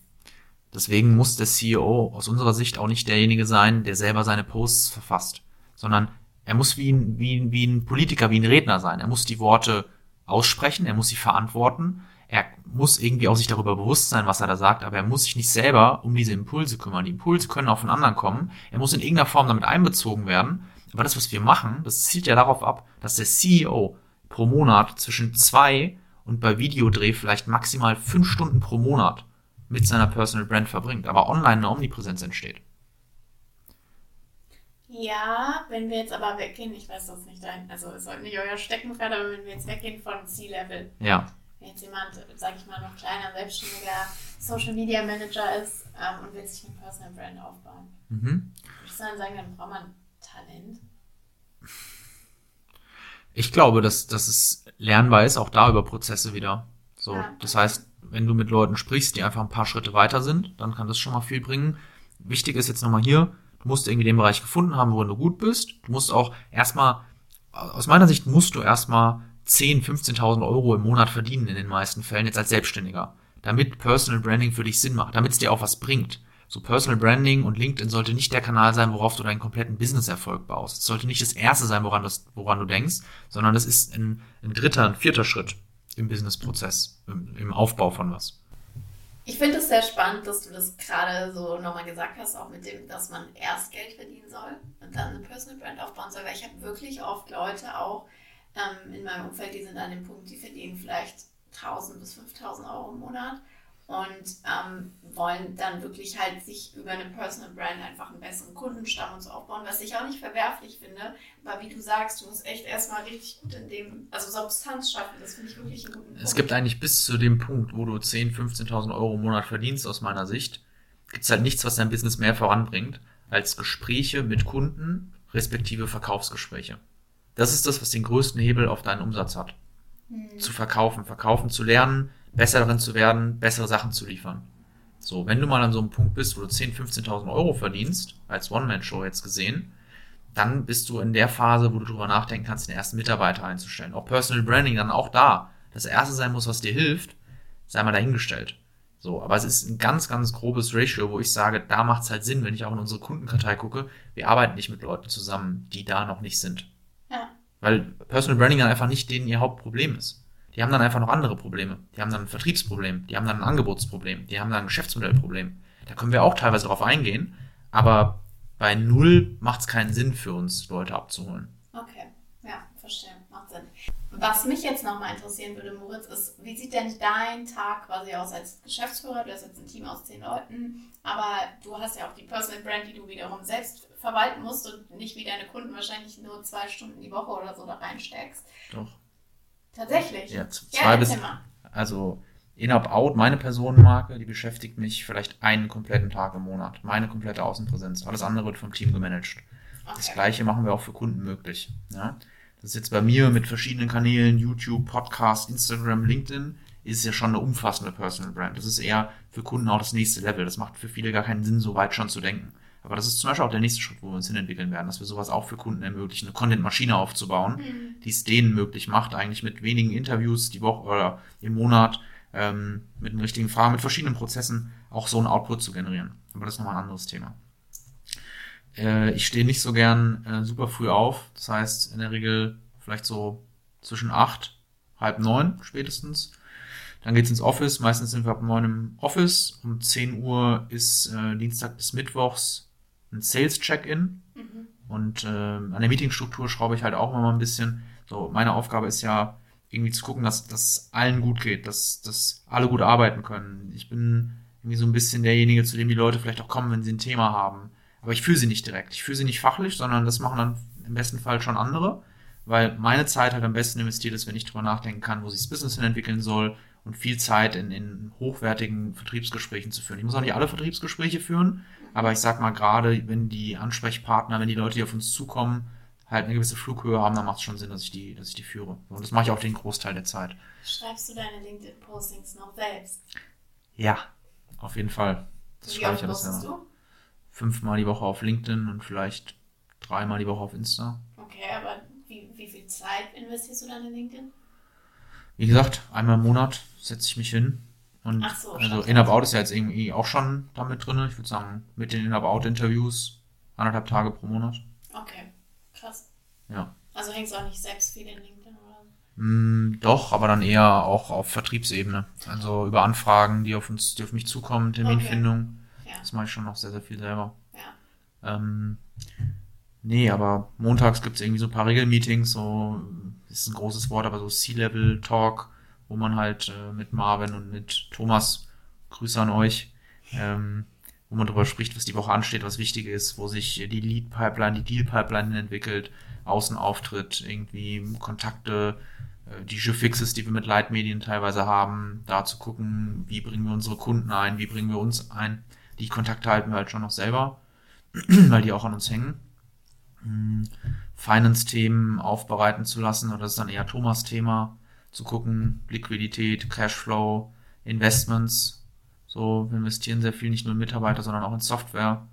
Deswegen muss der CEO aus unserer Sicht auch nicht derjenige sein, der selber seine Posts verfasst, sondern er muss wie ein, wie, ein, wie ein Politiker, wie ein Redner sein. Er muss die Worte aussprechen, er muss sie verantworten, er muss irgendwie auch sich darüber bewusst sein, was er da sagt, aber er muss sich nicht selber um diese Impulse kümmern. Die Impulse können auch von anderen kommen. Er muss in irgendeiner Form damit einbezogen werden. Aber das, was wir machen, das zielt ja darauf ab, dass der CEO pro Monat zwischen zwei und bei Videodreh vielleicht maximal fünf Stunden pro Monat mit seiner Personal Brand verbringt, aber online eine Omnipräsenz entsteht. Ja, wenn wir jetzt aber weggehen, ich weiß das nicht dein, also es sollte nicht euer Steckenpferd, aber wenn wir jetzt weggehen von C-Level, Ja, wenn jetzt jemand, sag ich mal, noch kleiner, selbstständiger Social Media Manager ist ähm, und will sich eine Personal Brand aufbauen, mhm. würde ich dann sagen, dann braucht man Talent. Ich glaube, dass, dass es lernbar ist, auch da über Prozesse wieder. So, Ja. das heißt, wenn du mit Leuten sprichst, die einfach ein paar Schritte weiter sind, dann kann das schon mal viel bringen. Wichtig ist jetzt nochmal hier, du musst irgendwie den Bereich gefunden haben, worin du gut bist. Du musst auch erstmal, aus meiner Sicht musst du erstmal 10, 15.000 Euro im Monat verdienen in den meisten Fällen jetzt als Selbstständiger, damit Personal Branding für dich Sinn macht, damit es dir auch was bringt. So Personal Branding und LinkedIn sollte nicht der Kanal sein, worauf du deinen kompletten Business-Erfolg baust. Es sollte nicht das erste sein, woran, das, woran du denkst, sondern das ist ein, ein dritter, ein vierter Schritt im Business-Prozess, im, im Aufbau von was. Ich finde es sehr spannend, dass du das gerade so nochmal gesagt hast, auch mit dem, dass man erst Geld verdienen soll und dann eine Personal Brand aufbauen soll, weil ich habe wirklich oft Leute auch ähm, in meinem Umfeld, die sind an dem Punkt, die verdienen vielleicht 1000 bis 5000 Euro im Monat und ähm, wollen dann wirklich halt sich über eine Personal Brand einfach einen besseren Kundenstamm und so aufbauen, was ich auch nicht verwerflich finde, aber wie du sagst, du musst echt erstmal richtig gut in dem, also Substanz schaffen, das finde ich wirklich einen guten Punkt. Es gibt eigentlich bis zu dem Punkt, wo du 10.000, 15.000 Euro im Monat verdienst, aus meiner Sicht, gibt es halt nichts, was dein Business mehr voranbringt, als Gespräche mit Kunden, respektive Verkaufsgespräche. Das ist das, was den größten Hebel auf deinen Umsatz hat. Zu verkaufen, verkaufen zu lernen, besser darin zu werden, bessere Sachen zu liefern. So, wenn du mal an so einem Punkt bist, wo du 10.000, 15.000 Euro verdienst, als One-Man-Show jetzt gesehen, dann bist du in der Phase, wo du drüber nachdenken kannst, den ersten Mitarbeiter einzustellen. Auch Personal Branding dann auch da. Das erste sein muss, was dir hilft, sei mal dahingestellt. So, aber es ist ein ganz, ganz grobes Ratio, wo ich sage, da macht es halt Sinn, wenn ich auch in unsere Kundenkartei gucke, wir arbeiten nicht mit Leuten zusammen, die da noch nicht sind. Weil Personal Branding dann einfach nicht denen ihr Hauptproblem ist. Die haben dann einfach noch andere Probleme. Die haben dann ein Vertriebsproblem, die haben dann ein Angebotsproblem, die haben dann ein Geschäftsmodellproblem. Da können wir auch teilweise drauf eingehen, aber bei null macht es keinen Sinn für uns, Leute abzuholen. Okay, ja, verstehe. Was mich jetzt nochmal interessieren würde, Moritz, ist, wie sieht denn dein Tag quasi aus als Geschäftsführer? Du hast jetzt ein Team aus zehn Leuten, aber du hast ja auch die Personal Brand, die du wiederum selbst verwalten musst und nicht wie deine Kunden wahrscheinlich nur zwei Stunden die Woche oder so da reinsteckst. Doch. Tatsächlich. Ja, z- Ja, zwei bis, mal. also In-Up Out, meine Personenmarke, die beschäftigt mich vielleicht einen kompletten Tag im Monat. Meine komplette Außenpräsenz. Alles andere wird vom Team gemanagt. Das Okay. gleiche machen wir auch für Kunden möglich. Ja? Das ist jetzt bei mir mit verschiedenen Kanälen, YouTube, Podcast, Instagram, LinkedIn, ist ja schon eine umfassende Personal Brand. Das ist eher für Kunden auch das nächste Level. Das macht für viele gar keinen Sinn, so weit schon zu denken. Aber das ist zum Beispiel auch der nächste Schritt, wo wir uns hinentwickeln werden, dass wir sowas auch für Kunden ermöglichen, eine Content-Maschine aufzubauen, die es denen möglich macht, eigentlich mit wenigen Interviews die Woche oder im Monat, ähm, mit einem richtigen Fragen, mit verschiedenen Prozessen auch so einen Output zu generieren. Aber das ist nochmal ein anderes Thema. Äh, ich stehe nicht so gern äh, super früh auf. Das heißt, in der Regel vielleicht so zwischen acht, halb neun spätestens. Dann geht's ins Office. Meistens sind wir ab neun im Office. Um 10 Uhr ist äh, Dienstag bis Mittwochs ein Sales-Check-In. Mhm. Und ähm, an der Meetingstruktur schraube ich halt auch immer mal ein bisschen. So, meine Aufgabe ist ja, irgendwie zu gucken, dass dass allen gut geht, dass, dass alle gut arbeiten können. Ich bin irgendwie so ein bisschen derjenige, zu dem die Leute vielleicht auch kommen, wenn sie ein Thema haben. Aber ich führe sie nicht direkt. Ich führe sie nicht fachlich, sondern das machen dann im besten Fall schon andere, weil meine Zeit halt am besten investiert ist, wenn ich drüber nachdenken kann, wo sich das Business hin entwickeln soll und viel Zeit in, in hochwertigen Vertriebsgesprächen zu führen. Ich muss auch nicht alle Vertriebsgespräche führen, aber ich sag mal gerade, wenn die Ansprechpartner, wenn die Leute, die auf uns zukommen, halt eine gewisse Flughöhe haben, dann macht es schon Sinn, dass ich die, dass ich die führe. Und das mache ich auch den Großteil der Zeit. Schreibst du deine LinkedIn-Postings noch selbst? Ja, auf jeden Fall. Das Wie schreibe ich postest selber. du? Fünfmal die Woche auf LinkedIn und vielleicht dreimal die Woche auf Insta. Okay, aber wie, wie viel Zeit investierst du dann in LinkedIn? Wie gesagt, einmal im Monat setze ich mich hin. Und Ach so, also. In-About ist ja jetzt irgendwie auch schon damit drin. Ich würde sagen, mit den In-About-Interviews anderthalb Tage pro Monat. Okay, krass. Ja. Also hängst du auch nicht selbst viel in LinkedIn oder? Mm, doch, aber dann eher auch auf Vertriebsebene. Also über Anfragen, die auf uns, die auf mich zukommen, Terminfindung. Ja. Das mache ich schon noch sehr, sehr viel selber. Ja. Ähm, nee, aber montags gibt es irgendwie so ein paar Regelmeetings, so ist ein großes Wort, aber so C-Level-Talk, wo man halt äh, mit Marvin und mit Thomas, Grüße an euch, ähm, wo man darüber spricht, was die Woche ansteht, was wichtig ist, wo sich die Lead-Pipeline, die Deal-Pipeline entwickelt, Außenauftritt, irgendwie Kontakte, äh, die Fixes, die wir mit Leitmedien teilweise haben, da zu gucken, wie bringen wir unsere Kunden ein, wie bringen wir uns ein. Die Kontakte halten wir halt schon noch selber, weil die auch an uns hängen. Hm, Finance-Themen aufbereiten zu lassen, oder das ist dann eher Thomas Thema, zu gucken, Liquidität, Cashflow, Investments. So, wir investieren sehr viel, nicht nur in Mitarbeiter, sondern auch in Software.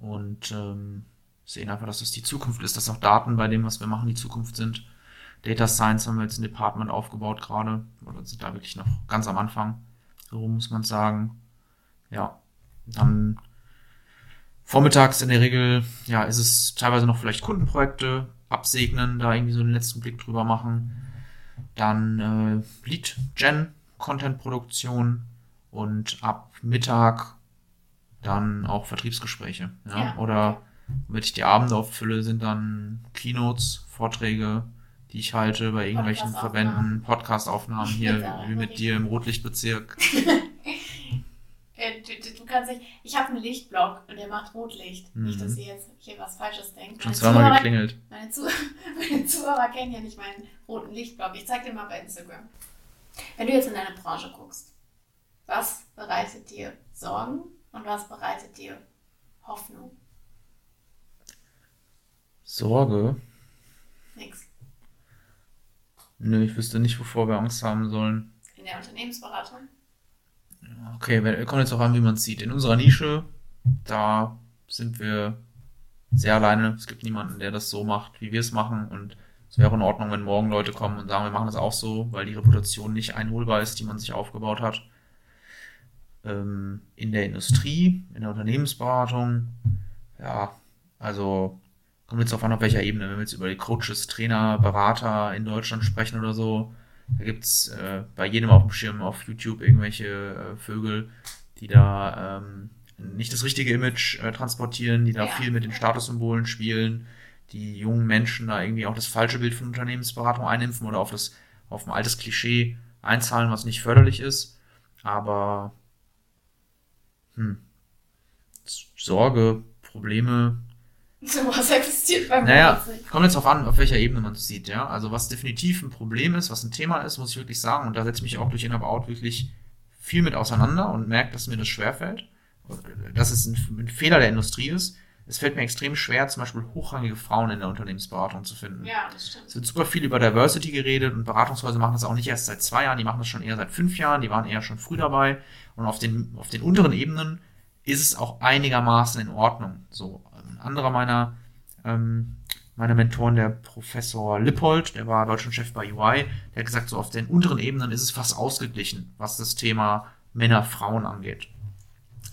Und ähm, sehen einfach, dass das die Zukunft ist, dass auch Daten bei dem, was wir machen, die Zukunft sind. Data Science haben wir jetzt ein Department aufgebaut gerade. Oder sind da wirklich noch ganz am Anfang. So muss man sagen. Ja. Dann vormittags in der Regel, ja, ist es teilweise noch vielleicht Kundenprojekte absegnen, da irgendwie so den letzten Blick drüber machen. Dann äh, Lead Gen, Content-Produktion und ab Mittag dann auch Vertriebsgespräche. Ja? Ja, Oder womit ich die Abende auffülle, sind dann Keynotes, Vorträge, die ich halte bei irgendwelchen Podcast-Aufnahmen. Verbänden, Podcast-Aufnahmen hier, wie mit dir im Rotlichtbezirk. Nicht. Ich habe einen Lichtblock und der macht Rotlicht. Mhm. Nicht, dass ihr jetzt hier was Falsches denkt. Schon Meine zweimal geklingelt. Meine, Zuh meine Zuhörer kennen ja nicht meinen roten Lichtblock. Ich zeig dir mal bei Instagram. Wenn du jetzt in deine Branche guckst, was bereitet dir Sorgen und was bereitet dir Hoffnung? Sorge? Nix. Nö, ich wüsste nicht, wovor wir Angst haben sollen. In der Unternehmensberatung? Okay, wir- kommt jetzt auch an, wie man es sieht. In unserer Nische, da sind wir sehr alleine. Es gibt niemanden, der das so macht, wie wir es machen. Und es wäre in Ordnung, wenn morgen Leute kommen und sagen, wir machen das auch so, weil die Reputation nicht einholbar ist, die man sich aufgebaut hat. Ähm, in der Industrie, in der Unternehmensberatung, ja, also kommt jetzt auf an, auf welcher Ebene. Wenn wir jetzt über die Coaches, Trainer, Berater in Deutschland sprechen oder so, da gibt's äh, bei jedem auf dem Schirm auf YouTube irgendwelche äh, Vögel, die da ähm, nicht das richtige Image äh, transportieren, die da Ja. viel mit den Statussymbolen spielen, die jungen Menschen da irgendwie auch das falsche Bild von Unternehmensberatung einimpfen oder auf das auf ein altes Klischee einzahlen, was nicht förderlich ist. Aber hm, Sorge, Probleme, Sowas existiert bei mir naja, kommt jetzt darauf an, auf welcher Ebene man es sieht, ja. Also was definitiv ein Problem ist, was ein Thema ist, muss ich wirklich sagen, und da setze ich mich auch durch In-About wirklich viel mit auseinander und merke, dass mir das schwerfällt, dass es ein, ein Fehler der Industrie ist. Es fällt mir extrem schwer, zum Beispiel hochrangige Frauen in der Unternehmensberatung zu finden. Ja, das stimmt. Es wird super viel über Diversity geredet und Beratungshäuser machen das auch nicht erst seit zwei Jahren, die machen das schon eher seit fünf Jahren, die waren eher schon früh dabei. Und auf den, auf den unteren Ebenen ist es auch einigermaßen in Ordnung. So, anderer meiner, ähm, meiner Mentoren, der Professor Lippold, der war Deutschlandchef bei UI, der hat gesagt, so auf den unteren Ebenen ist es fast ausgeglichen, was das Thema Männer-Frauen angeht.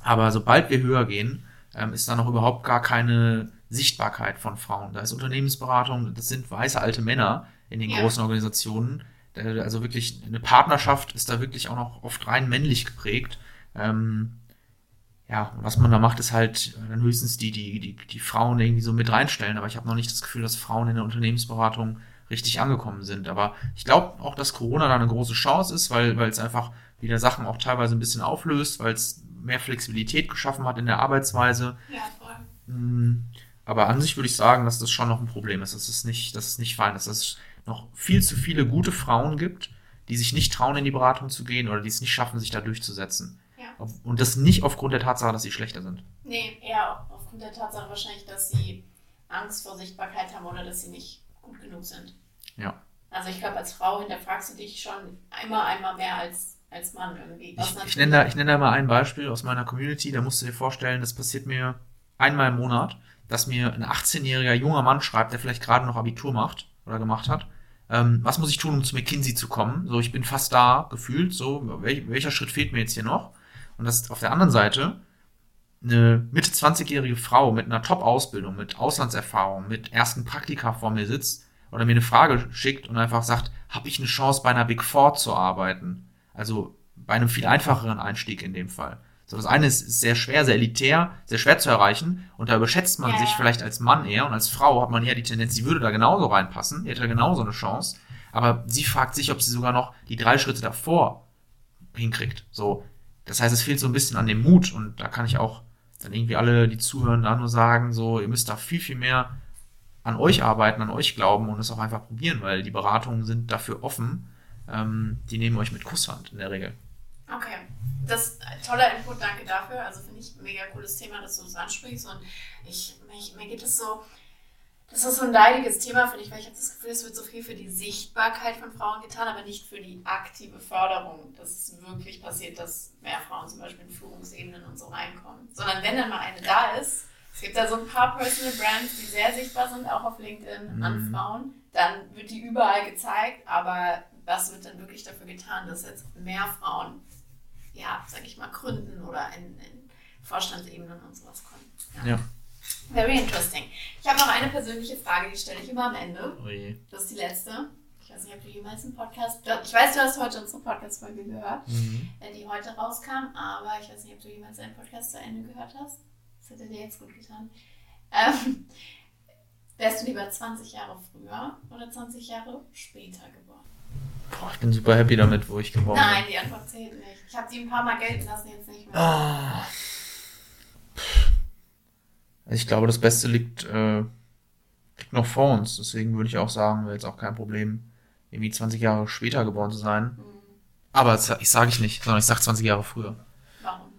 Aber sobald wir höher gehen, ähm, ist da noch überhaupt gar keine Sichtbarkeit von Frauen. Da ist Unternehmensberatung, das sind weiße alte Männer in den Ja. großen Organisationen. Also wirklich eine Partnerschaft ist da wirklich auch noch oft rein männlich geprägt. Ähm, ja, und was man da macht, ist halt dann höchstens die, die, die, die Frauen irgendwie so mit reinstellen. Aber ich habe noch nicht das Gefühl, dass Frauen in der Unternehmensberatung richtig angekommen sind. Aber ich glaube auch, dass Corona da eine große Chance ist, weil, weil es einfach wieder Sachen auch teilweise ein bisschen auflöst, weil es mehr Flexibilität geschaffen hat in der Arbeitsweise. Ja, voll. Mm, Aber an sich würde ich sagen, dass das schon noch ein Problem ist. Das ist nicht, das ist nicht fein, dass es noch viel zu viele gute Frauen gibt, die sich nicht trauen, in die Beratung zu gehen oder die es nicht schaffen, sich da durchzusetzen. Und das nicht aufgrund der Tatsache, dass sie schlechter sind. Nee, eher aufgrund der Tatsache wahrscheinlich, dass sie Angst vor Sichtbarkeit haben oder dass sie nicht gut genug sind. Ja. Also ich glaube, als Frau hinterfragst du dich schon immer einmal mehr als, als Mann irgendwie. Ich, ich nenne da, ich nenne da mal ein Beispiel aus meiner Community. Da musst du dir vorstellen, das passiert mir einmal im Monat, dass mir ein 18-jähriger junger Mann schreibt, der vielleicht gerade noch Abitur macht oder gemacht hat. Ähm, was muss ich tun, um zu McKinsey zu kommen? So, ich bin fast da, gefühlt. So, wel, welcher Schritt fehlt mir jetzt hier noch? Und das ist auf der anderen Seite eine Mitte 20-jährige Frau mit einer Top-Ausbildung, mit Auslandserfahrung, mit ersten Praktika vor mir sitzt oder mir eine Frage schickt und einfach sagt, habe ich eine Chance bei einer Big Four zu arbeiten? Also bei einem viel einfacheren Einstieg in dem Fall. So, das eine ist, ist sehr schwer, sehr elitär, sehr schwer zu erreichen und da überschätzt man Ja, sich vielleicht als Mann eher und als Frau hat man eher die Tendenz, sie würde da genauso reinpassen, die hätte da genauso eine Chance, aber sie fragt sich, ob sie sogar noch die drei Schritte davor hinkriegt. So, das heißt, es fehlt so ein bisschen an dem Mut und da kann ich auch dann irgendwie alle, die zuhören, da nur sagen, so, ihr müsst da viel, viel mehr an euch arbeiten, an euch glauben und es auch einfach probieren, weil die Beratungen sind dafür offen. Ähm, die nehmen euch mit Kusshand in der Regel. Okay, das ein toller Input, danke dafür. Also finde ich ein mega cooles Thema, dass du das ansprichst. Und ich, mich, mir geht es so, das ist so ein leidiges Thema, finde ich, weil ich habe das Gefühl, es wird so viel für die Sichtbarkeit von Frauen getan, aber nicht für die aktive Förderung, dass es wirklich passiert, dass mehr Frauen zum Beispiel in Führungsebenen und so reinkommen. Sondern wenn dann mal eine da ist, es gibt da so ein paar Personal Brands, die sehr sichtbar sind, auch auf LinkedIn an Mhm. Frauen, dann wird die überall gezeigt, aber was wird dann wirklich dafür getan, dass jetzt mehr Frauen, ja, sag ich mal, gründen oder in, in Vorstandsebenen und sowas kommen? Ja. Very interesting. Ich habe noch eine persönliche Frage, die stelle ich immer am Ende. Oh je. Das ist die letzte. Ich weiß nicht, ob du jemals einen Podcast. Ich weiß, du hast heute unsere Podcast-Folge gehört, Mhm. äh, die heute rauskam, aber ich weiß nicht, ob du jemals einen Podcast zu Ende gehört hast. Das hätte dir jetzt gut getan. Ähm, wärst du lieber 20 Jahre früher oder 20 Jahre später geboren? Boah, ich bin super happy damit, wo ich geworden Nein, die Antwort zählt nicht. Ich habe die ein paar Mal gelten lassen, jetzt nicht bin. mehr. Ah. Also ich glaube, das Beste liegt, äh, liegt noch vor uns. Deswegen würde ich auch sagen, wäre jetzt auch kein Problem, irgendwie 20 Jahre später geboren zu sein. Hm, Aber das, ich sage ich nicht, sondern ich sage 20 Jahre früher. Warum?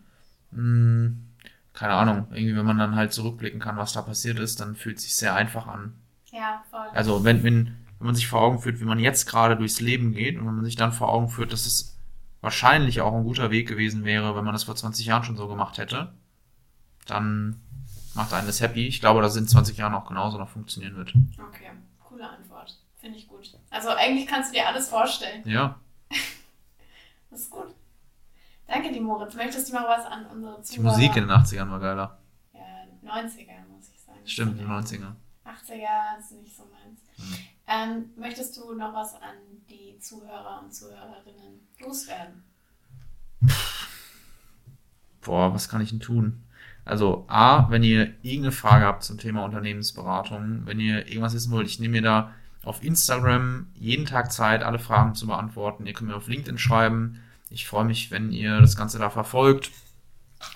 Hm, keine Ahnung. Irgendwie, wenn man dann halt zurückblicken kann, was da passiert ist, dann fühlt es sich sehr einfach an. Ja, voll. Also wenn, wenn, wenn man sich vor Augen führt, wie man jetzt gerade durchs Leben geht und wenn man sich dann vor Augen führt, dass es wahrscheinlich auch ein guter Weg gewesen wäre, wenn man das vor 20 Jahren schon so gemacht hätte, dann macht einen das happy. Ich glaube, dass es in 20 Jahren auch genauso noch funktionieren wird. Okay, coole Antwort. Finde ich gut. Also eigentlich kannst du dir alles vorstellen. Ja, Das ist gut. Danke dir, Moritz. Möchtest du noch was an unsere die Zuhörer? Musik in den 80ern war geiler. Ja, 90er, muss ich sagen. Stimmt, die 90er. 80er ist nicht so meins. Hm. Ähm, möchtest du noch was an die Zuhörer und Zuhörerinnen loswerden? Boah, was kann ich denn tun? Also, A, wenn ihr irgendeine Frage habt zum Thema Unternehmensberatung, wenn ihr irgendwas wissen wollt, ich nehme mir da auf Instagram jeden Tag Zeit, alle Fragen zu beantworten. Ihr könnt mir auf LinkedIn schreiben. Ich freue mich, wenn ihr das Ganze da verfolgt.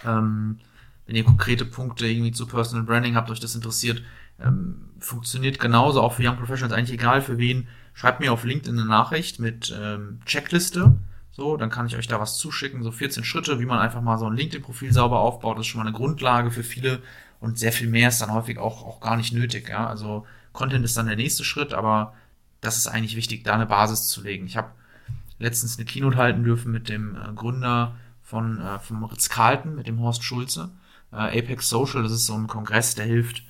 Ähm, wenn ihr konkrete Punkte irgendwie zu Personal Branding habt, euch das interessiert, ähm, funktioniert genauso auch für Young Professionals, eigentlich egal für wen. Schreibt mir auf LinkedIn eine Nachricht mit ähm, Checkliste. So, dann kann ich euch da was zuschicken, so 14 Schritte, wie man einfach mal so ein LinkedIn-Profil sauber aufbaut. Das ist schon mal eine Grundlage für viele und sehr viel mehr ist dann häufig auch, auch gar nicht nötig. Ja? Also Content ist dann der nächste Schritt, aber das ist eigentlich wichtig, da eine Basis zu legen. Ich habe letztens eine Keynote halten dürfen mit dem äh, Gründer von äh, vom Ritz Carlton, mit dem Horst Schulze. Äh, Apex Social, das ist so ein Kongress, der hilft,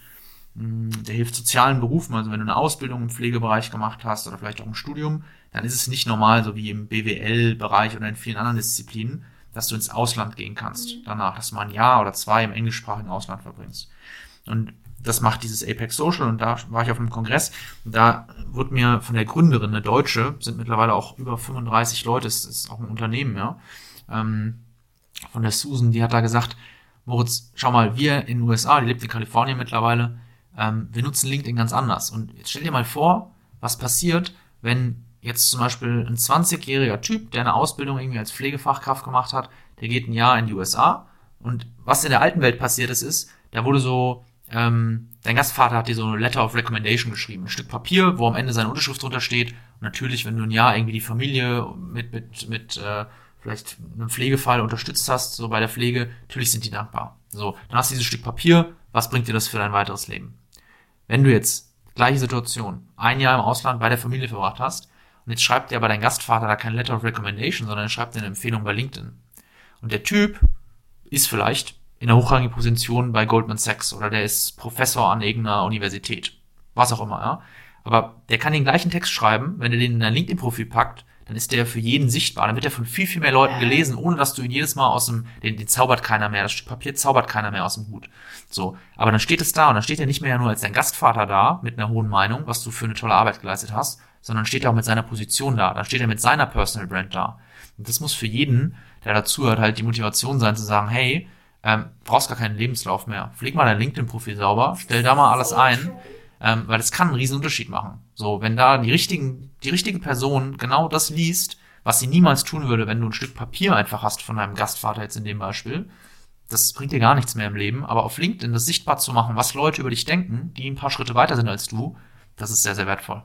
der hilft sozialen Berufen. Also wenn du eine Ausbildung im Pflegebereich gemacht hast oder vielleicht auch ein Studium, dann ist es nicht normal, so wie im BWL-Bereich oder in vielen anderen Disziplinen, dass du ins Ausland gehen kannst. Danach, dass du mal ein Jahr oder zwei im englischsprachigen Ausland verbringst. Und das macht dieses Apex Social und da war ich auf einem Kongress und da wurde mir von der Gründerin, eine Deutsche, sind mittlerweile auch über 35 Leute, das ist auch ein Unternehmen, ja, ähm, von der Susan, die hat da gesagt, Moritz, schau mal, wir in den USA, die lebt in Kalifornien mittlerweile, ähm, wir nutzen LinkedIn ganz anders. Und jetzt stell dir mal vor, was passiert, wenn jetzt zum Beispiel ein 20-jähriger Typ, der eine Ausbildung irgendwie als Pflegefachkraft gemacht hat, der geht ein Jahr in die USA und was in der alten Welt passiert ist, ist, da wurde so ähm, dein Gastvater hat dir so eine Letter of Recommendation geschrieben, ein Stück Papier, wo am Ende seine Unterschrift drunter steht. Und natürlich, wenn du ein Jahr irgendwie die Familie mit, mit, mit äh, vielleicht einem Pflegefall unterstützt hast, so bei der Pflege, natürlich sind die dankbar. So, dann hast du dieses Stück Papier, was bringt dir das für dein weiteres Leben? Wenn du jetzt, gleiche Situation, ein Jahr im Ausland bei der Familie verbracht hast, und jetzt schreibt dir aber dein Gastvater da kein Letter of Recommendation, sondern er schreibt dir eine Empfehlung bei LinkedIn. Und der Typ ist vielleicht in einer hochrangigen Position bei Goldman Sachs oder der ist Professor an irgendeiner Universität. Was auch immer, ja. Aber der kann den gleichen Text schreiben, wenn er den in dein LinkedIn-Profil packt, dann ist der für jeden sichtbar. Dann wird er von viel, viel mehr Leuten gelesen, ohne dass du ihn jedes Mal aus dem, den, den zaubert keiner mehr, das Stück Papier zaubert keiner mehr aus dem Hut. So. Aber dann steht es da und dann steht er nicht mehr nur als dein Gastvater da, mit einer hohen Meinung, was du für eine tolle Arbeit geleistet hast, sondern steht er auch mit seiner Position da. Dann steht er mit seiner Personal Brand da. Und das muss für jeden, der dazuhört, halt die Motivation sein, zu sagen, hey, ähm, brauchst gar keinen Lebenslauf mehr. Pfleg mal dein LinkedIn-Profil sauber, stell da mal alles ein, ähm, weil das kann einen riesen Unterschied machen. So, wenn da die richtigen, die richtige Person genau das liest, was sie niemals tun würde, wenn du ein Stück Papier einfach hast von deinem Gastvater jetzt in dem Beispiel, das bringt dir gar nichts mehr im Leben. Aber auf LinkedIn das sichtbar zu machen, was Leute über dich denken, die ein paar Schritte weiter sind als du, das ist sehr, sehr wertvoll.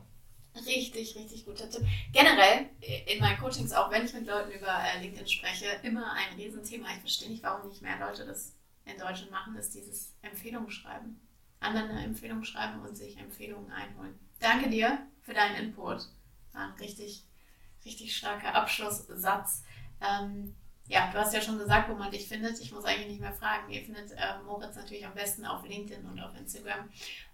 Richtig, richtig guter Tipp. Generell in meinen Coachings, auch wenn ich mit Leuten über äh, LinkedIn spreche, immer ein Riesenthema. Ich verstehe nicht, warum nicht mehr Leute das in Deutschland machen, ist dieses Empfehlungen schreiben. Anderen eine Empfehlung schreiben und sich Empfehlungen einholen. Danke dir für deinen Input. Ein richtig, richtig starker Abschlusssatz. Ähm, ja, du hast ja schon gesagt, wo man dich findet. Ich muss eigentlich nicht mehr fragen. Ihr findet äh, Moritz natürlich am besten auf LinkedIn und auf Instagram.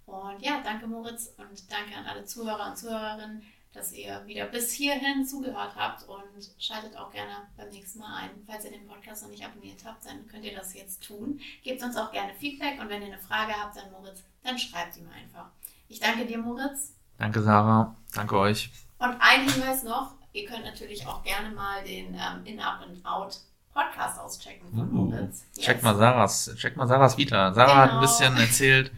Und ja, danke Moritz und danke an alle Zuhörer und Zuhörerinnen, dass ihr wieder bis hierhin zugehört habt und schaltet auch gerne beim nächsten Mal ein. Falls ihr den Podcast noch nicht abonniert habt, dann könnt ihr das jetzt tun. Gebt uns auch gerne Feedback und wenn ihr eine Frage habt an Moritz, dann schreibt mir einfach. Ich danke dir, Moritz. Danke, Sarah. Danke euch. Und ein Hinweis noch, ihr könnt natürlich auch gerne mal den ähm, In Up and Out Podcast auschecken von uh. Yes. Check mal Sarahs, check mal Sarahs Vita. Sarah genau. hat ein genau. bisschen erzählt,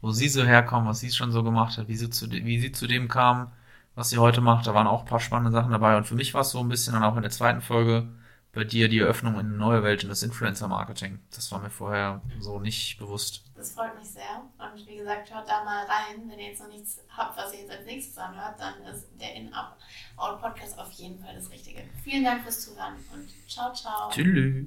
wo sie so herkommt, was sie schon so gemacht hat, wie sie zu, wie sie zu dem kam, was sie heute macht. Da waren auch ein paar spannende Sachen dabei. Und für mich war es so ein bisschen dann auch in der zweiten Folge bei dir die Eröffnung in eine neue Welt, in das Influencer-Marketing. Das war mir vorher so nicht bewusst. Das freut mich sehr. Und wie gesagt, hört da mal rein. Wenn ihr jetzt noch nichts habt, was ihr jetzt als nächstes anhört, dann ist der In-Out-Podcast auf jeden Fall das Richtige. Vielen Dank fürs Zuhören und ciao, ciao. Tschüss.